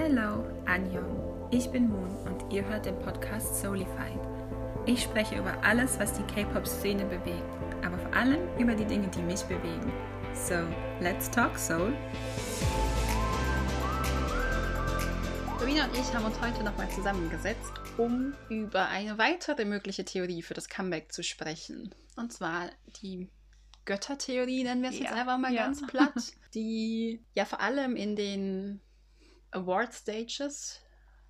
Hello, Anjong. Ich bin Moon und ihr hört den Podcast Soulified. Ich spreche über alles, was die K-Pop-Szene bewegt, aber vor allem über die Dinge, die mich bewegen. So, let's talk Soul. Sabina und ich haben uns heute nochmal zusammengesetzt, um über eine weitere mögliche Theorie für das Comeback zu sprechen. Und zwar die Göttertheorie, nennen wir es jetzt Ja, einfach mal ja. ganz platt, die ja vor allem in den Award Stages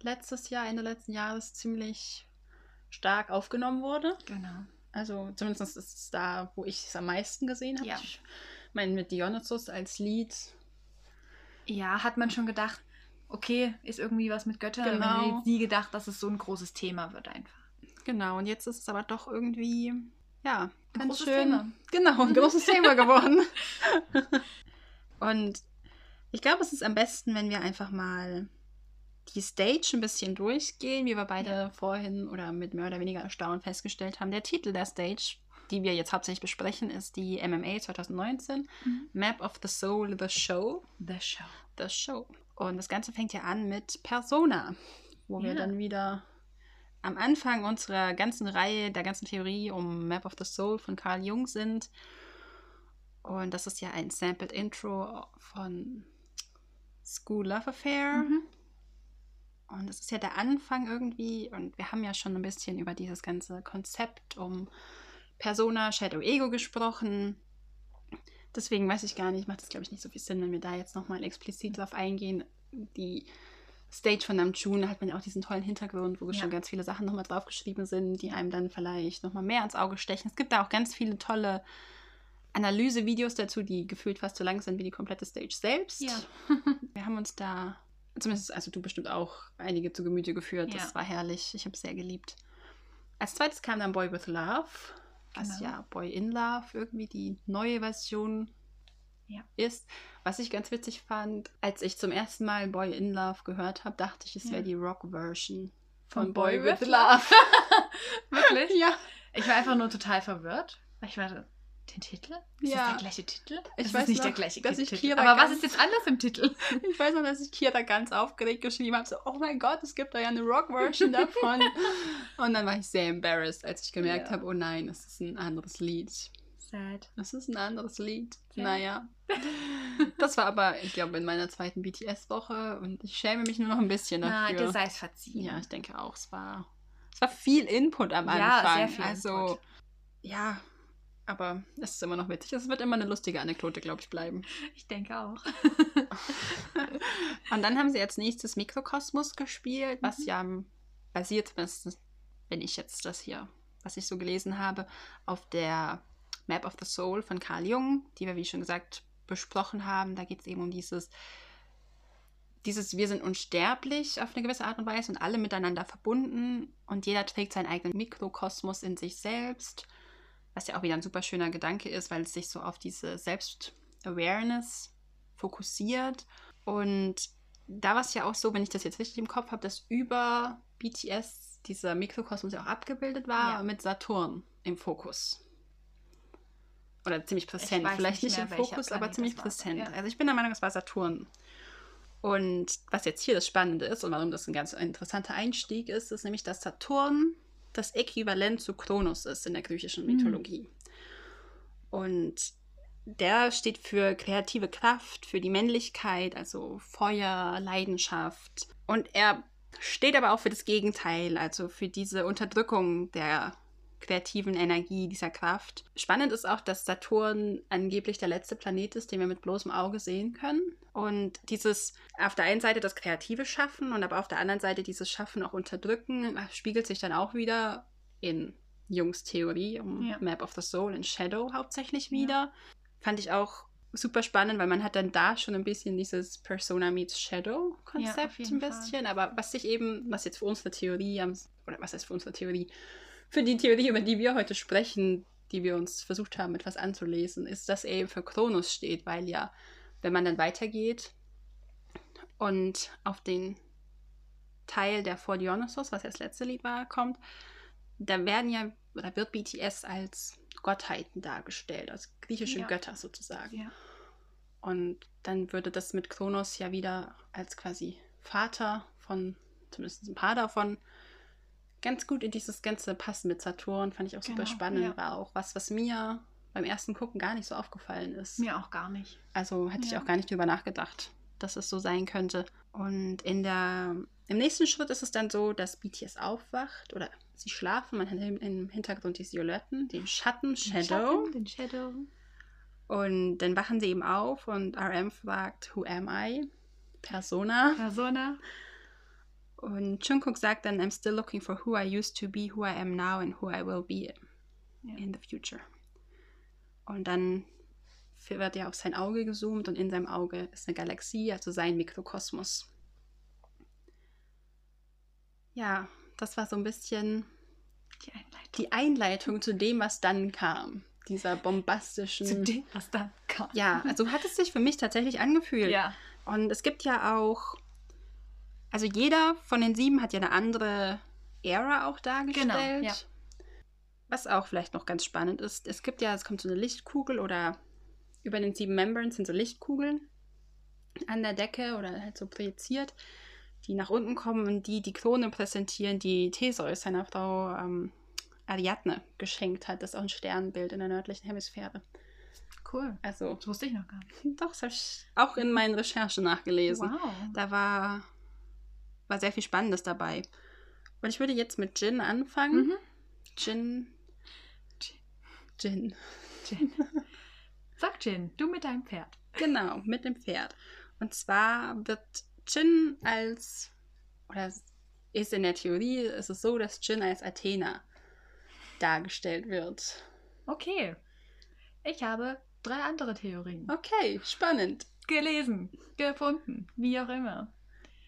letztes Jahr, Ende letzten Jahres ziemlich stark aufgenommen wurde. Genau. Also zumindest ist es da, wo ich es am meisten gesehen habe. Ja. Ich meine, mit Dionysus als Lied. Ja, hat man schon gedacht, okay, ist irgendwie was mit Göttern, Genau. man jetzt nie gedacht, dass es so ein großes Thema wird einfach. Genau, und jetzt ist es aber doch irgendwie, ja, Ein ganz schön. Thema. Genau, ein großes Thema geworden. Und ich glaube, es ist am besten, wenn wir einfach mal die Stage ein bisschen durchgehen, wie wir beide vorhin oder mit mehr oder weniger Erstaunen festgestellt haben. Der Titel der Stage, die wir jetzt hauptsächlich besprechen, ist die MMA 2019, Map of the Soul, The Show. The Show. The Show. Und das Ganze fängt ja an mit Persona, wo wir Ja. dann wieder am Anfang unserer ganzen Reihe, der ganzen Theorie um Map of the Soul von Carl Jung sind. Und das ist ja ein sampled Intro von School Love Affair. Mhm. Und das ist ja der Anfang irgendwie. Und wir haben ja schon ein bisschen über dieses ganze Konzept um Persona, Shadow Ego gesprochen. Deswegen weiß ich gar nicht, macht es glaube ich nicht so viel Sinn, wenn wir da jetzt nochmal explizit drauf eingehen. Die Stage von Namjoon hat man ja auch diesen tollen Hintergrund, wo Ja. schon ganz viele Sachen nochmal draufgeschrieben sind, die einem dann vielleicht nochmal mehr ins Auge stechen. Es gibt da auch ganz viele tolle Analysevideos dazu, die gefühlt fast so lang sind wie die komplette Stage selbst. Ja. Wir haben uns da, zumindest, also du bestimmt auch, einige zu Gemüte geführt. Das Ja. war herrlich. Ich habe es sehr geliebt. Als zweites kam dann Boy with Love, was Genau. ja Boy in Love irgendwie die neue Version Ja. ist. Was ich ganz witzig fand, als ich zum ersten Mal Boy in Love gehört habe, dachte ich, es Ja. wäre die Rock-Version von, Von Boy, Boy with with Love. Wirklich? ja. Ich war einfach nur total verwirrt. Ich war den Titel? Ist Ja. das der gleiche Titel? Ich Es weiß ist nicht noch, der gleiche dass ich Titel. Kira Aber was ist jetzt anders im Titel? Ich weiß noch, dass ich Kira ganz aufgeregt geschrieben habe, so, oh mein Gott, es gibt da ja eine Rock-Version davon. Und dann war ich sehr embarrassed, als ich gemerkt Ja. habe, oh nein, es ist ein anderes Lied. Sad. Es ist ein anderes Lied. Ja. Naja. Das war aber, ich glaube, in meiner zweiten BTS-Woche und ich schäme mich nur noch ein bisschen Na, dafür. dir sei es verziehen. ja, ich denke auch, es war, es war viel Input am Anfang. Ja, sehr viel Also, Input. ja, aber es ist immer noch witzig. Es wird immer eine lustige Anekdote, glaube ich, bleiben. Ich denke auch. Und dann haben sie als nächstes Mikrokosmos gespielt, was Mhm. ja basiert, wenn ich jetzt das hier, was ich so gelesen habe, auf der Map of the Soul von Carl Jung, die wir, wie schon gesagt, besprochen haben. Da geht es eben um dieses, dieses Wir sind unsterblich auf eine gewisse Art und Weise und alle miteinander verbunden und jeder trägt seinen eigenen Mikrokosmos in sich selbst, was ja auch wieder ein super schöner Gedanke ist, weil es sich so auf diese Selbst-Awareness fokussiert. Und da war es ja auch so, wenn ich das jetzt richtig im Kopf habe, dass über BTS dieser Mikrokosmos ja auch abgebildet war Ja. mit Saturn im Fokus. Oder ziemlich präsent. Vielleicht nicht nicht, im Fokus, aber ziemlich präsent. Ja. Also ich bin der Meinung, es war Saturn. Und was jetzt hier das Spannende ist und warum das ein ganz interessanter Einstieg ist, ist nämlich, dass Saturn das Äquivalent zu Kronos ist in der griechischen Mhm. Mythologie. Und der steht für kreative Kraft, für die Männlichkeit, also Feuer, Leidenschaft. Und er steht aber auch für das Gegenteil, also für diese Unterdrückung der kreativen Energie, dieser Kraft. Spannend ist auch, dass Saturn angeblich der letzte Planet ist, den wir mit bloßem Auge sehen können. Und dieses auf der einen Seite das kreative Schaffen und aber auf der anderen Seite dieses Schaffen auch unterdrücken, spiegelt sich dann auch wieder in Jungs Theorie um Ja. Map of the Soul in Shadow hauptsächlich Ja. wieder. Fand ich auch super spannend, weil man hat dann da schon ein bisschen dieses Persona meets Shadow Ja, Konzept jeden ein Fall. bisschen, aber was sich eben, was jetzt für unsere Theorie, am- oder was heißt für unsere Theorie, für die Theorie, über die wir heute sprechen, die wir uns versucht haben, etwas anzulesen, ist, dass er eben für Kronos steht, weil ja, wenn man dann weitergeht und auf den Teil, der vor Dionysos, was ja das letzte Lied war, kommt, da werden ja, oder wird BTS als Gottheiten dargestellt, als griechische Ja. Götter sozusagen. Ja. Und dann würde das mit Kronos ja wieder als quasi Vater von, zumindest ein paar davon, ganz gut in dieses Ganze passen mit Saturn. Fand ich auch super Genau, spannend. ja. War auch was, was mir beim ersten Gucken gar nicht so aufgefallen ist. Mir auch gar nicht. Also hatte ich Ja. auch gar nicht drüber nachgedacht, dass es so sein könnte. Und in der, im nächsten Schritt ist es dann so, dass BTS aufwacht oder sie schlafen. Man hat im, Hintergrund die Silhouetten, den Schatten, Shadow. Den Shadow. Und dann wachen sie eben auf und RM fragt, Who am I? Persona. Persona. Und Jungkook sagt dann, I'm still looking for who I used to be, who I am now and who I will be Ja. in the future. Und dann wird ja auf sein Auge gezoomt und in seinem Auge ist eine Galaxie, also sein Mikrokosmos. Ja, das war so ein bisschen Die Einleitung. die Einleitung zu dem, was dann kam. Dieser bombastischen. Zu dem, was da kam. Ja, also hat es sich für mich tatsächlich angefühlt. Ja. Und es gibt ja auch, also jeder von den sieben hat ja eine andere Ära auch dargestellt. Genau, ja. Was auch vielleicht noch ganz spannend ist, es gibt ja, es kommt so eine Lichtkugel oder über den sieben Membranes sind so Lichtkugeln an der Decke oder halt so projiziert, die nach unten kommen und die die Krone präsentieren, die Theseus seiner Frau ähm, Ariadne geschenkt hat. Das ist auch ein Sternbild in der nördlichen Hemisphäre. Cool. Also, Das wusste ich noch gar nicht. doch, das habe ich auch in meinen Recherchen nachgelesen. Wow. Da war, war sehr viel Spannendes dabei. Und ich würde jetzt mit Jin anfangen. Mhm. Jin. Jin. Jin. Sag Jin, du mit deinem Pferd. Genau, mit dem Pferd. Und zwar wird Jin als, oder ist in der Theorie, ist es so, dass Jin als Athena dargestellt wird. Okay. Ich habe drei andere Theorien. Okay, spannend. Gelesen, gefunden, wie auch immer.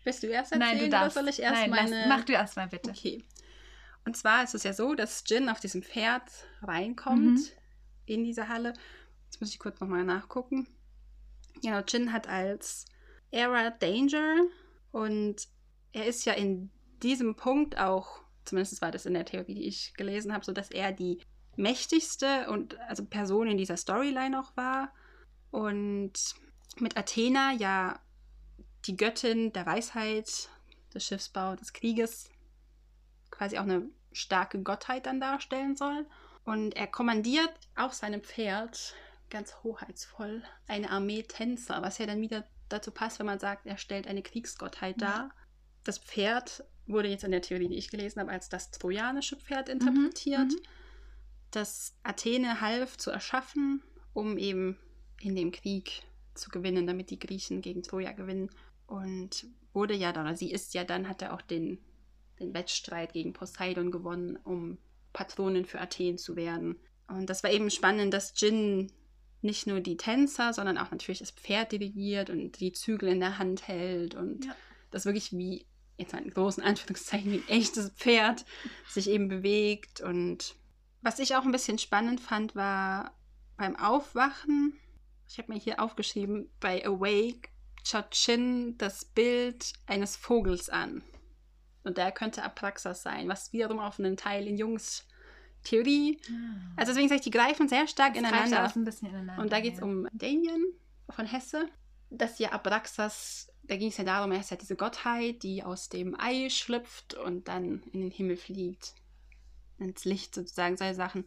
Willst du erst erzählen Nein, du oder darfst. soll ich erst Nein, meine... lass, mach du erst mal bitte. Okay. Und zwar ist es ja so, dass Jin auf diesem Pferd reinkommt Mhm. in diese Halle. Jetzt muss ich kurz nochmal nachgucken. Genau, Jin hat als Era Danger und er ist ja in diesem Punkt auch, zumindest war das in der Theorie, die ich gelesen habe, so dass er die mächtigste und also Person in dieser Storyline auch war. Und mit Athena ja die Göttin der Weisheit, des Schiffsbau, des Krieges, quasi auch eine starke Gottheit dann darstellen soll. Und er kommandiert auf seinem Pferd ganz hoheitsvoll eine Armee Tänzer, was ja dann wieder dazu passt, wenn man sagt, er stellt eine Kriegsgottheit dar. Das Pferd wurde jetzt in der Theorie, die ich gelesen habe, als das trojanische Pferd interpretiert, mhm. das Athene half zu erschaffen, um eben in dem Krieg zu gewinnen, damit die Griechen gegen Troja gewinnen. Und wurde ja dann, oder sie ist ja dann, hat er auch den, den Wettstreit gegen Poseidon gewonnen, um Patronin für Athen zu werden. Und das war eben spannend, dass Jin nicht nur die Tänzer, sondern auch natürlich das Pferd dirigiert und die Zügel in der Hand hält und Ja. das wirklich wie, jetzt mal in großen Anführungszeichen, wie ein echtes Pferd sich eben bewegt. Und was ich auch ein bisschen spannend fand, war beim Aufwachen, ich habe mir hier aufgeschrieben, bei Awake schaut Chin das Bild eines Vogels an. Und der könnte Apraxas sein, was wiederum auf einen Teil in Jungs Theorie. Also deswegen sage ich, die greifen sehr stark Das ineinander. ein bisschen ineinander. Und da geht es ja. um Damien von Hesse. Das ja Abraxas, da ging es ja darum, er ist ja diese Gottheit, die aus dem Ei schlüpft und dann in den Himmel fliegt. Ins Licht sozusagen, solche Sachen.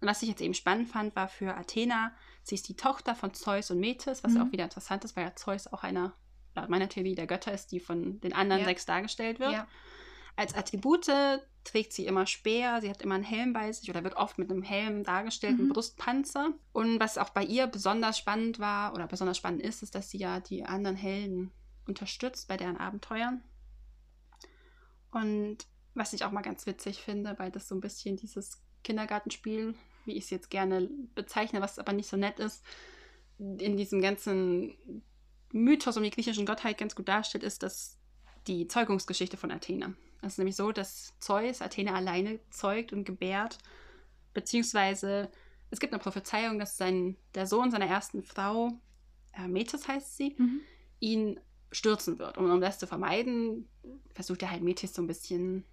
Und was ich jetzt eben spannend fand, war für Athena, sie ist die Tochter von Zeus und Metis, was Mhm. auch wieder interessant ist, weil ja Zeus auch einer, laut meiner Theorie, der Götter ist, die von den anderen Ja. sechs dargestellt wird. Ja. Als Attribute trägt sie immer Speer, sie hat immer einen Helm bei sich oder wird oft mit einem Helm dargestellt, Mhm. Brustpanzer. Und was auch bei ihr besonders spannend war oder besonders spannend ist, ist, dass sie ja die anderen Helden unterstützt bei deren Abenteuern. Und was ich auch mal ganz witzig finde, weil das so ein bisschen dieses Kindergartenspiel, wie ich es jetzt gerne bezeichne, was aber nicht so nett ist, in diesem ganzen Mythos um die griechischen Gottheit ganz gut darstellt, ist, dass die Zeugungsgeschichte von Athene. Es ist nämlich so, dass Zeus Athene alleine zeugt und gebärt, beziehungsweise es gibt eine Prophezeiung, dass sein, der Sohn seiner ersten Frau, äh, Metis heißt sie, Mhm. ihn stürzen wird. Und um das zu vermeiden, versucht er halt Metis so ein bisschen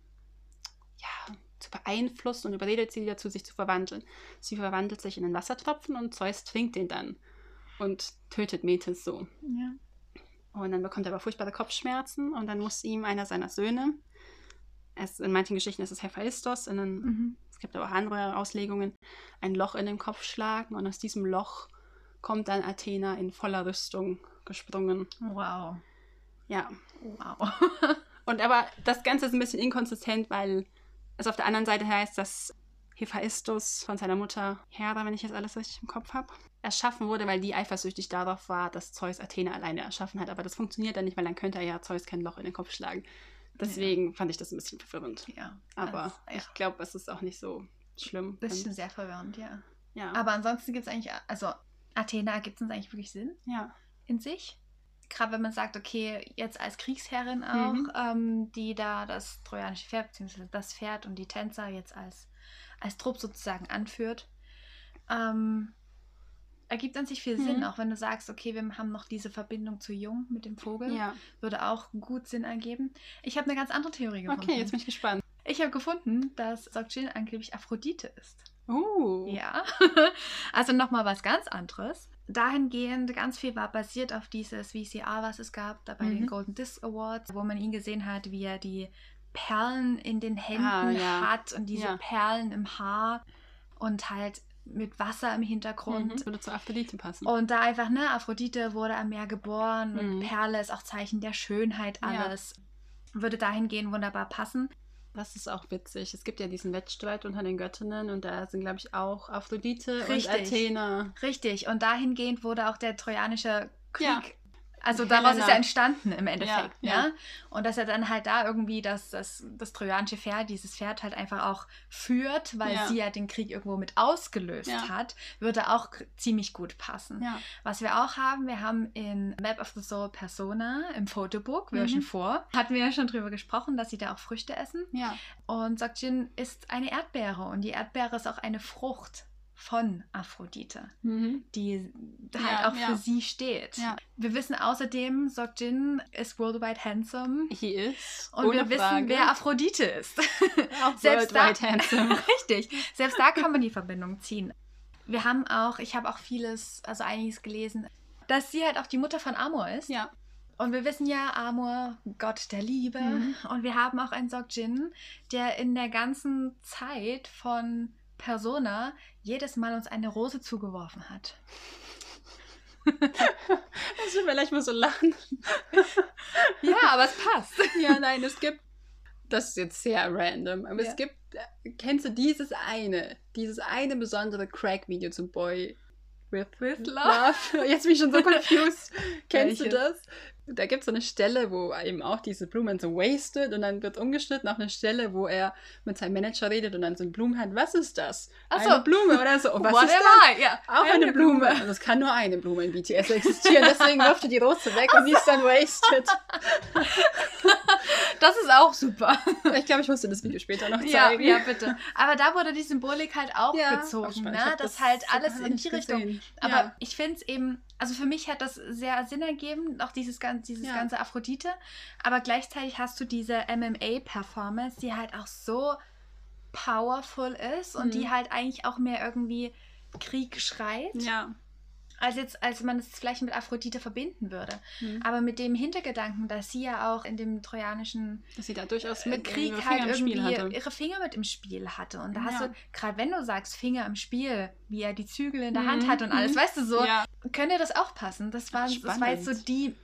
zu beeinflussen und überredet sie dazu, sich zu verwandeln. Sie verwandelt sich in einen Wassertropfen und Zeus trinkt den dann und tötet Metis so. Ja. Und dann bekommt er aber furchtbare Kopfschmerzen und dann muss ihm einer seiner Söhne, es, in manchen Geschichten ist es Hephaistos, in den, Mhm. es gibt aber auch andere Auslegungen, ein Loch in den Kopf schlagen und aus diesem Loch kommt dann Athena in voller Rüstung gesprungen. Wow. Ja. Wow. Und aber das Ganze ist ein bisschen inkonsistent, weil es auf der anderen Seite heißt, dass Hephaistos von seiner Mutter Hera, wenn ich jetzt alles richtig im Kopf habe, erschaffen wurde, weil die eifersüchtig darauf war, dass Zeus Athena alleine erschaffen hat. Aber das funktioniert dann nicht, weil dann könnte er ja Zeus kein Loch in den Kopf schlagen. Deswegen fand ich das ein bisschen verwirrend. ja. Aber das, ja. ich glaube, es ist auch nicht so schlimm. Das wenn- sehr verwirrend, ja. ja. Aber ansonsten gibt es eigentlich, also Athena gibt es uns eigentlich wirklich Sinn ja. in sich. Gerade wenn man sagt, okay, jetzt als Kriegsherrin auch, Mhm. ähm, die da das trojanische Pferd, beziehungsweise das Pferd und die Tänzer jetzt als, als Trupp sozusagen anführt, ähm, ergibt an sich viel Mhm. Sinn, auch wenn du sagst, okay, wir haben noch diese Verbindung zu Jung mit dem Vogel, ja. würde auch gut Sinn ergeben. Ich habe eine ganz andere Theorie gefunden. Okay, jetzt bin ich gespannt. ich habe gefunden, dass Sokjin angeblich Aphrodite ist. Uh. Ja, also nochmal was ganz anderes. Dahingehend, ganz viel war basiert auf dieses VCR, was es gab, da bei Mhm. den Golden Disc Awards, wo man ihn gesehen hat, wie er die Perlen in den Händen Ah, ja. hat und diese Ja. Perlen im Haar und halt mit Wasser im Hintergrund. Mhm. Würde zu Aphrodite passen. Und da einfach, ne, Aphrodite wurde am Meer geboren und Mhm. Perle ist auch Zeichen der Schönheit, Ja. alles. Würde dahingehend wunderbar passen. Das ist auch witzig. Es gibt ja diesen Wettstreit unter den Göttinnen und da sind, glaube ich, auch Aphrodite Richtig. und Athena. Richtig. Und dahingehend wurde auch der trojanische Krieg. Ja. Also daraus ist Helena. ja entstanden im Endeffekt, Ja, ja, ja. Und dass er dann halt da irgendwie das, das, das trojanische Pferd, dieses Pferd halt einfach auch führt, weil Ja. sie ja den Krieg irgendwo mit ausgelöst hat, würde auch ziemlich gut passen. Was wir auch haben, wir haben in Map of the Soul Persona im Fotobook, Version Mhm. 4, hatten wir ja schon drüber gesprochen, dass sie da auch Früchte essen. Ja. Und Sokjin ist eine Erdbeere und die Erdbeere ist auch eine Frucht von Aphrodite, Mhm. die halt Ja, auch ja. für sie steht. Ja. Wir wissen außerdem, Sokjin ist worldwide handsome. He is. Und wir wissen, Frage. wer Aphrodite ist. auch selbst worldwide da- handsome. Richtig. Selbst da kann man die Verbindung ziehen. Wir haben auch, ich habe auch vieles, also einiges gelesen, dass sie halt auch die Mutter von Amor ist. Ja. Und wir wissen ja, Amor, Gott der Liebe. Mhm. Und wir haben auch einen Sokjin, der in der ganzen Zeit von Persona jedes Mal uns eine Rose zugeworfen hat. Das wird vielleicht mal so lachen. Ja, aber es passt. Ja, nein, es gibt. Das ist jetzt sehr random, aber Ja. es gibt. äh, Kennst du dieses eine? Dieses eine besondere Crack-Video zu Boy with, With Love? Jetzt bin ich schon so confused. Kennst du Welches? das? Da gibt es so eine Stelle, wo eben auch diese Blumen so wasted und dann wird umgeschnitten auf eine Stelle, wo er mit seinem Manager redet und dann so eine Blume hat. Was ist das? Ach Eine so. Blume oder so. Und was ist Whatever, das? ja. Auch eine, Blume. Also es kann nur eine Blume in BTS existieren. Deswegen wirft er die Rose weg und die ist dann wasted. Das ist auch super. Ich glaube, ich muss dir das Video später noch Ja, zeigen. ja, bitte. Aber da wurde die Symbolik halt auch Ja, gezogen, ne? Hab Das, halt alles in die Richtung. gesehen. Aber Ja. ich finde es eben, also für mich hat das sehr Sinn ergeben, auch dieses, gan- dieses Ja. ganze Aphrodite. Aber gleichzeitig hast du diese MMA-Performance, die halt auch so powerful ist und Mhm. die halt eigentlich auch mehr irgendwie Krieg schreit, Ja. Als jetzt, als man es vielleicht mit Aphrodite verbinden würde. Mhm. Aber mit dem Hintergedanken, dass sie ja auch in dem trojanischen Dass sie da durchaus mit mit Krieg ihre halt irgendwie ihre Finger mit im Spiel hatte. Und da hast Ja. du, gerade wenn du sagst, Finger im Spiel, wie er die Zügel in der Mhm, Hand hat und alles, mhm. weißt du so, Ja. könnte das auch passen. Das war, das war jetzt so die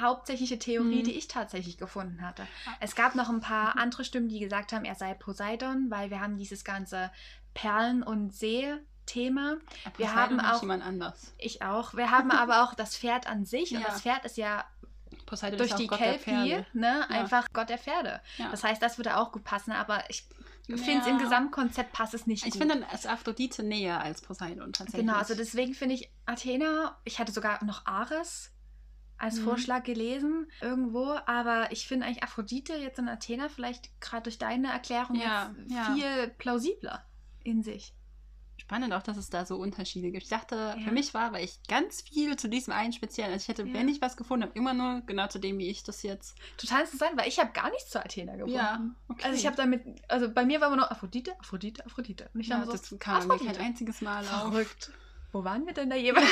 hauptsächliche Theorie, Mhm. die ich tatsächlich gefunden hatte. Es gab noch ein paar andere Stimmen, die gesagt haben, er sei Poseidon, weil wir haben dieses ganze Perlen- und See-Thema. Aber Wir haben auch- jemand anders. Ich auch. Wir haben aber auch das Pferd an sich und Ja. das Pferd ist ja Poseidon durch ist die Kelpie, ne, Ja. einfach Gott der Pferde. Ja. Das heißt, das würde auch gut passen, aber ich finde es im Gesamtkonzept passt es nicht Ich finde dann ist Aphrodite näher als Poseidon tatsächlich. genau, also deswegen finde ich Athena, ich hatte sogar noch Ares als Mhm. Vorschlag gelesen irgendwo, aber ich finde eigentlich Aphrodite jetzt in Athena vielleicht gerade durch deine Erklärung ja. viel plausibler in sich. Spannend auch, dass es da so Unterschiede gibt. Ich dachte, Ja. für mich war, weil ich ganz viel zu diesem einen speziellen, also ich hätte, Ja. wenn ich was gefunden habe, immer nur genau zu dem, wie ich das jetzt. Total interessant, weil ich habe gar nichts zu Athena gefunden. okay. Also ich habe damit, also bei mir war immer nur Aphrodite, Aphrodite, Aphrodite. Und ich ja, so, das kam mir kein einziges Mal auf. Verrückt. Wo waren wir denn da jeweils?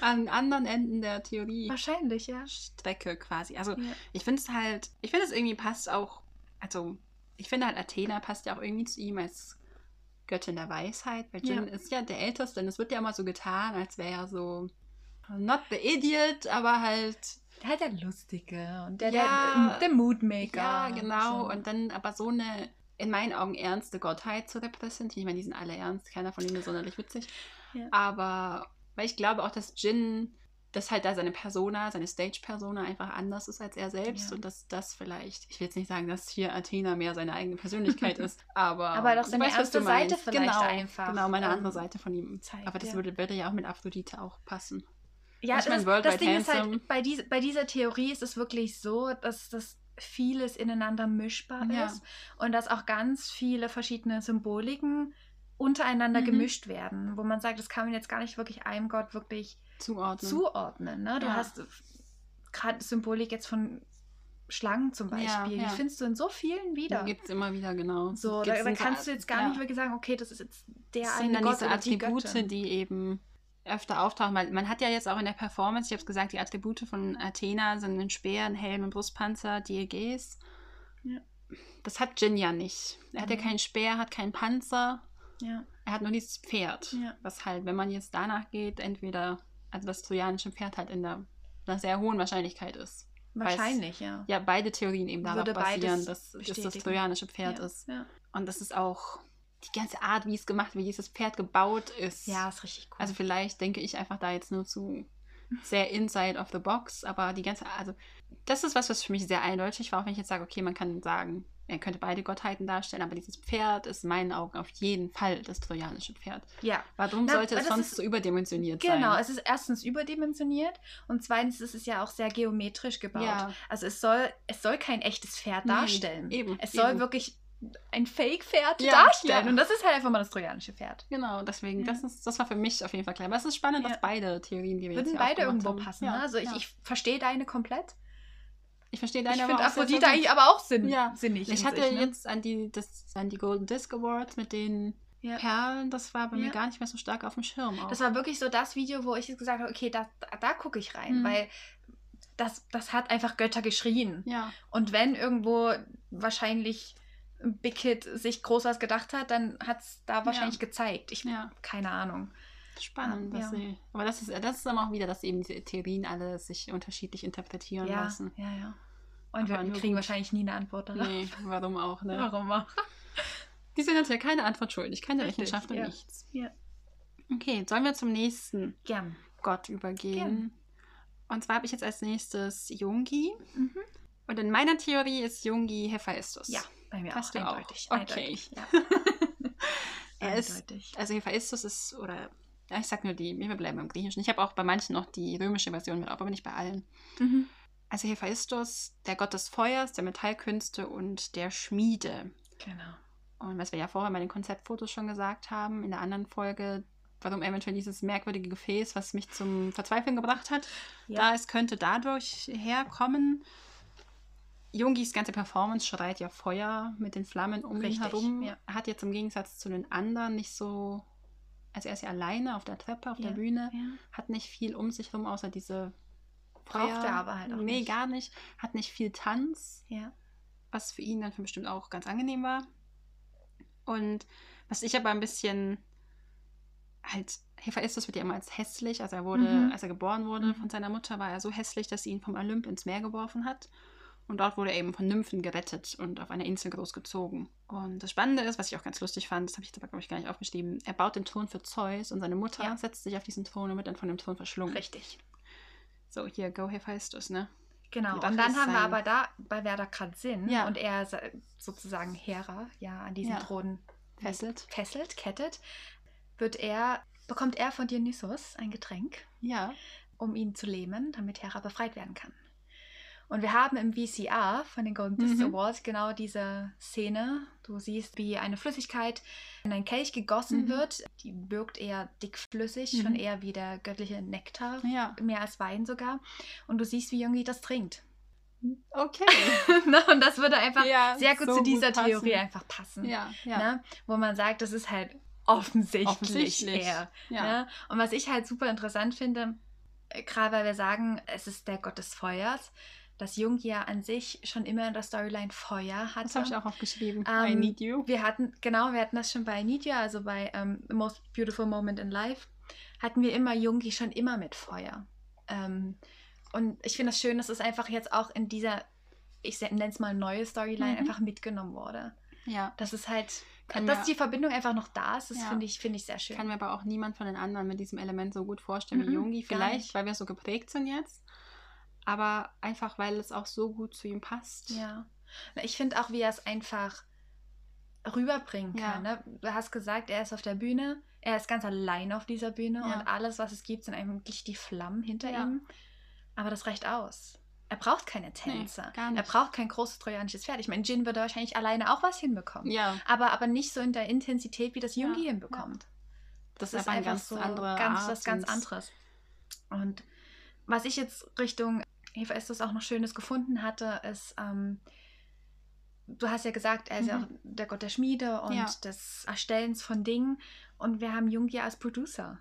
an anderen Enden der Theorie. Wahrscheinlich, ja. Strecke quasi. Also Ja. ich finde es halt, ich finde es irgendwie passt auch, also ich finde halt Athena passt ja auch irgendwie zu ihm als Göttin der Weisheit, weil Jin Ja. ist ja der Älteste und es wird ja immer so getan, als wäre er so not the idiot, aber halt Der hat der Lustige und der, Ja. der, der Moodmaker. ja genau So. und dann aber so eine in meinen Augen ernste Gottheit zu repräsentieren. Ich meine, die sind alle ernst, keiner von ihnen ist sonderlich witzig. Ja. Aber weil ich glaube auch, dass Jin, dass halt da seine Persona, seine Stage-Persona einfach anders ist als er selbst Ja. und dass das vielleicht, ich will jetzt nicht sagen, dass hier Athena mehr seine eigene Persönlichkeit ist, aber. Aber doch seine weißt, ernste Seite vielleicht genau, einfach, Genau, meine ähm, andere Seite von ihm. zeigt, aber das ja. würde, würde ja auch mit Aphrodite auch passen. Ja, Ich mein, das, das Ding ist Handsome. halt, bei, dies, bei dieser Theorie ist es wirklich so, dass das vieles ineinander mischbar Ja. ist und dass auch ganz viele verschiedene Symboliken untereinander Mhm. gemischt werden, wo man sagt, das kann man jetzt gar nicht wirklich einem Gott wirklich Zuordnen. zuordnen. Ne? Du Ja. hast gerade Symbolik jetzt von Schlangen zum Ja, Beispiel, ja. die findest du in so vielen wieder. Gibt es immer wieder, genau. So, da, da kannst du jetzt gar ja. nicht wirklich sagen, okay, das ist jetzt der Das eine sind dann Gott diese die Attribute, Göttin. die eben öfter auftauchen. Weil man hat ja jetzt auch in der Performance, ich habe es gesagt, die Attribute von Athena sind ein Speer, ein Helm, ein Brustpanzer, Dieges. Ja. Das hat Jin ja nicht. Er hat ja Mhm. keinen Speer, hat keinen Panzer, Ja. er hat nur dieses Pferd. Ja. Was halt, wenn man jetzt danach geht, entweder, also das trojanische Pferd halt in der einer sehr hohen Wahrscheinlichkeit ist. Es- Wahrscheinlich, ja. Ja, beide Theorien eben darauf basieren, dass, dass das trojanische Pferd ja. ist. Ja. Und das ist auch die ganze Art, wie es gemacht, wie dieses Pferd gebaut ist. ja, ist richtig cool. Also vielleicht denke ich einfach da jetzt nur zu sehr inside of the box, aber die ganze, also das ist was, was für mich sehr eindeutig war, auch wenn ich jetzt sage, okay, man kann sagen, er könnte beide Gottheiten darstellen, aber dieses Pferd ist in meinen Augen auf jeden Fall das trojanische Pferd. ja. Warum Na, sollte es sonst ist- so überdimensioniert Genau, sein? es ist erstens überdimensioniert und zweitens ist es ja auch sehr geometrisch gebaut. Ja. Also es soll, es soll kein echtes Pferd Nee, darstellen. eben, es soll eben. wirklich ein Fake-Pferd Ja, darstellen. ja. Und das ist halt einfach mal das trojanische Pferd. Genau, deswegen, Ja. das, ist, das war für mich auf jeden Fall klar. Aber es ist spannend, dass beide Theorien, die wir jetzt Würden hier beide irgendwo haben- passen. Ne? Also ich, ich verstehe deine komplett. ich verstehe Ich deine finde aber auch sehr, Aphrodite eigentlich aber auch sinn Ja. sinnig. Ich hatte sich, ne? jetzt an die, das, an die Golden Disc Awards mit den Ja. Perlen, das war bei mir Ja. gar nicht mehr so stark auf dem Schirm. Auch. Das war wirklich so das Video, wo ich jetzt gesagt habe, okay, da, da, da gucke ich rein, Mhm. weil das, das hat einfach Götter geschrien. ja, Und wenn irgendwo wahrscheinlich Big Kid sich groß was gedacht hat, dann hat es da wahrscheinlich gezeigt. Ich ja, keine Ahnung. spannend. Ja. sie, aber das ist, das ist dann auch wieder, dass eben diese Theorien alle sich unterschiedlich interpretieren Ja, lassen. ja, ja. Und Aber wir kriegen wahrscheinlich nie eine Antwort darauf. Nee, warum auch, ne? Warum auch? Die sind natürlich keine Antwort schuldig, keine Richtig, Rechenschaft und ja. nichts. Ja. Okay, sollen wir zum nächsten Gern. Gott übergehen? Gern. Und zwar habe ich jetzt als nächstes Jungi. Mhm. Und in meiner Theorie ist Jungi Hephaistos. Ja, bei mir auch du auch? eindeutig. Okay. eindeutig. Ja. Er ist, eindeutig. also Hephaistos ist, oder ja, ich sag nur die, wir bleiben beim Griechischen. Ich habe auch bei manchen noch die römische Version mit, auf, aber nicht bei allen. Mhm. Also Hephaistos, der Gott des Feuers, der Metallkünste und der Schmiede. Genau. Und was wir ja vorher bei den Konzeptfotos schon gesagt haben, in der anderen Folge, warum eventuell dieses merkwürdige Gefäß, was mich zum Verzweifeln gebracht hat, Ja. da es könnte dadurch herkommen. Jungis ganze Performance schreit ja Feuer mit den Flammen um ihn Richtig, herum. ja. Er hat jetzt im Gegensatz zu den anderen nicht so, also er ist ja alleine auf der Treppe, auf Ja, der Bühne, ja. hat nicht viel um sich herum, außer diese Braucht er aber halt auch Nee, nicht. gar nicht. Hat nicht viel Tanz Ja. was für ihn dann für bestimmt auch ganz angenehm war. Und was ich aber ein bisschen halt, Hephaistos wird ja immer als hässlich, also er wurde, Mhm. als er geboren wurde Mhm. von seiner Mutter, war er so hässlich, dass sie ihn vom Olymp ins Meer geworfen hat. Und dort wurde er eben von Nymphen gerettet und auf einer Insel großgezogen. Und das Spannende ist, was ich auch ganz lustig fand, das habe ich jetzt aber, glaube ich, gar nicht aufgeschrieben, er baut den Thron für Zeus und seine Mutter Ja. setzt sich auf diesen Thron und wird dann von dem Thron verschlungen. Richtig. So, hier, go Hephaistos, ne? Genau. Und dann haben wir sein- aber da, wir da gerade sind Ja. und er sa- sozusagen Hera ja an diesen Ja. Thron Fesselt. fesselt, kettet, wird er, bekommt er von Dionysos ein Getränk, Ja. um ihn zu lähmen, damit Hera befreit werden kann. Und wir haben im VCR von den Golden Disc Mhm. Awards genau diese Szene. Du siehst, wie eine Flüssigkeit in einen Kelch gegossen Mhm. wird. Die wirkt eher dickflüssig, Mhm. schon eher wie der göttliche Nektar, Ja. mehr als Wein sogar. Und du siehst, wie Jungi das trinkt. Okay. Ne? Und das würde einfach Ja, sehr gut so zu gut dieser passen. Theorie einfach passen. Ja, ja. Ne? Wo man sagt, das ist halt offensichtlich, Offensichtlich. er. Ja. Ne? Und was ich halt super interessant finde, äh, gerade weil wir sagen, es ist der Gott des Feuers, dass Jung ja an sich schon immer in der Storyline Feuer hatte. Das habe ich auch aufgeschrieben. Ähm, I need you. Wir hatten, genau, wir hatten das schon bei I Need You, also bei ähm, The Most Beautiful Moment in Life, hatten wir immer Jungi schon immer mit Feuer. Ähm, und ich finde es das schön, dass es einfach jetzt auch in dieser, ich nenne es mal neue Storyline, Mhm. einfach mitgenommen wurde. Ja. Dass es halt, Kann dass mir- die Verbindung einfach noch da ist, das Ja. finde ich, finde ich sehr schön. Kann mir aber auch niemand von den anderen mit diesem Element so gut vorstellen wie Mhm, Jungi. gar Vielleicht, weil wir so geprägt sind jetzt. Aber einfach, weil es auch so gut zu ihm passt. Ja. Ich finde auch, wie er es einfach rüberbringen Ja. kann. Ne? Du hast gesagt, er ist auf der Bühne, er ist ganz allein auf dieser Bühne Ja. und alles, was es gibt, sind eigentlich die Flammen hinter Ja. ihm. Aber das reicht aus. Er braucht keine Tänzer. gar nicht. Er braucht kein großes trojanisches Pferd. Ich meine, Jin würde wahrscheinlich alleine auch was hinbekommen. Ja, Aber, aber nicht so in der Intensität, wie das Jungi Ja, hinbekommt. das, ist einfach ganz andere ganz, was ganz anderes. Und was ich jetzt Richtung Hephaistos auch noch Schönes gefunden hatte, ist, ähm, du hast ja gesagt, er ist ja Mhm. auch der Gott der Schmiede und Ja. des Erstellens von Dingen. Und wir haben Jungi als Producer.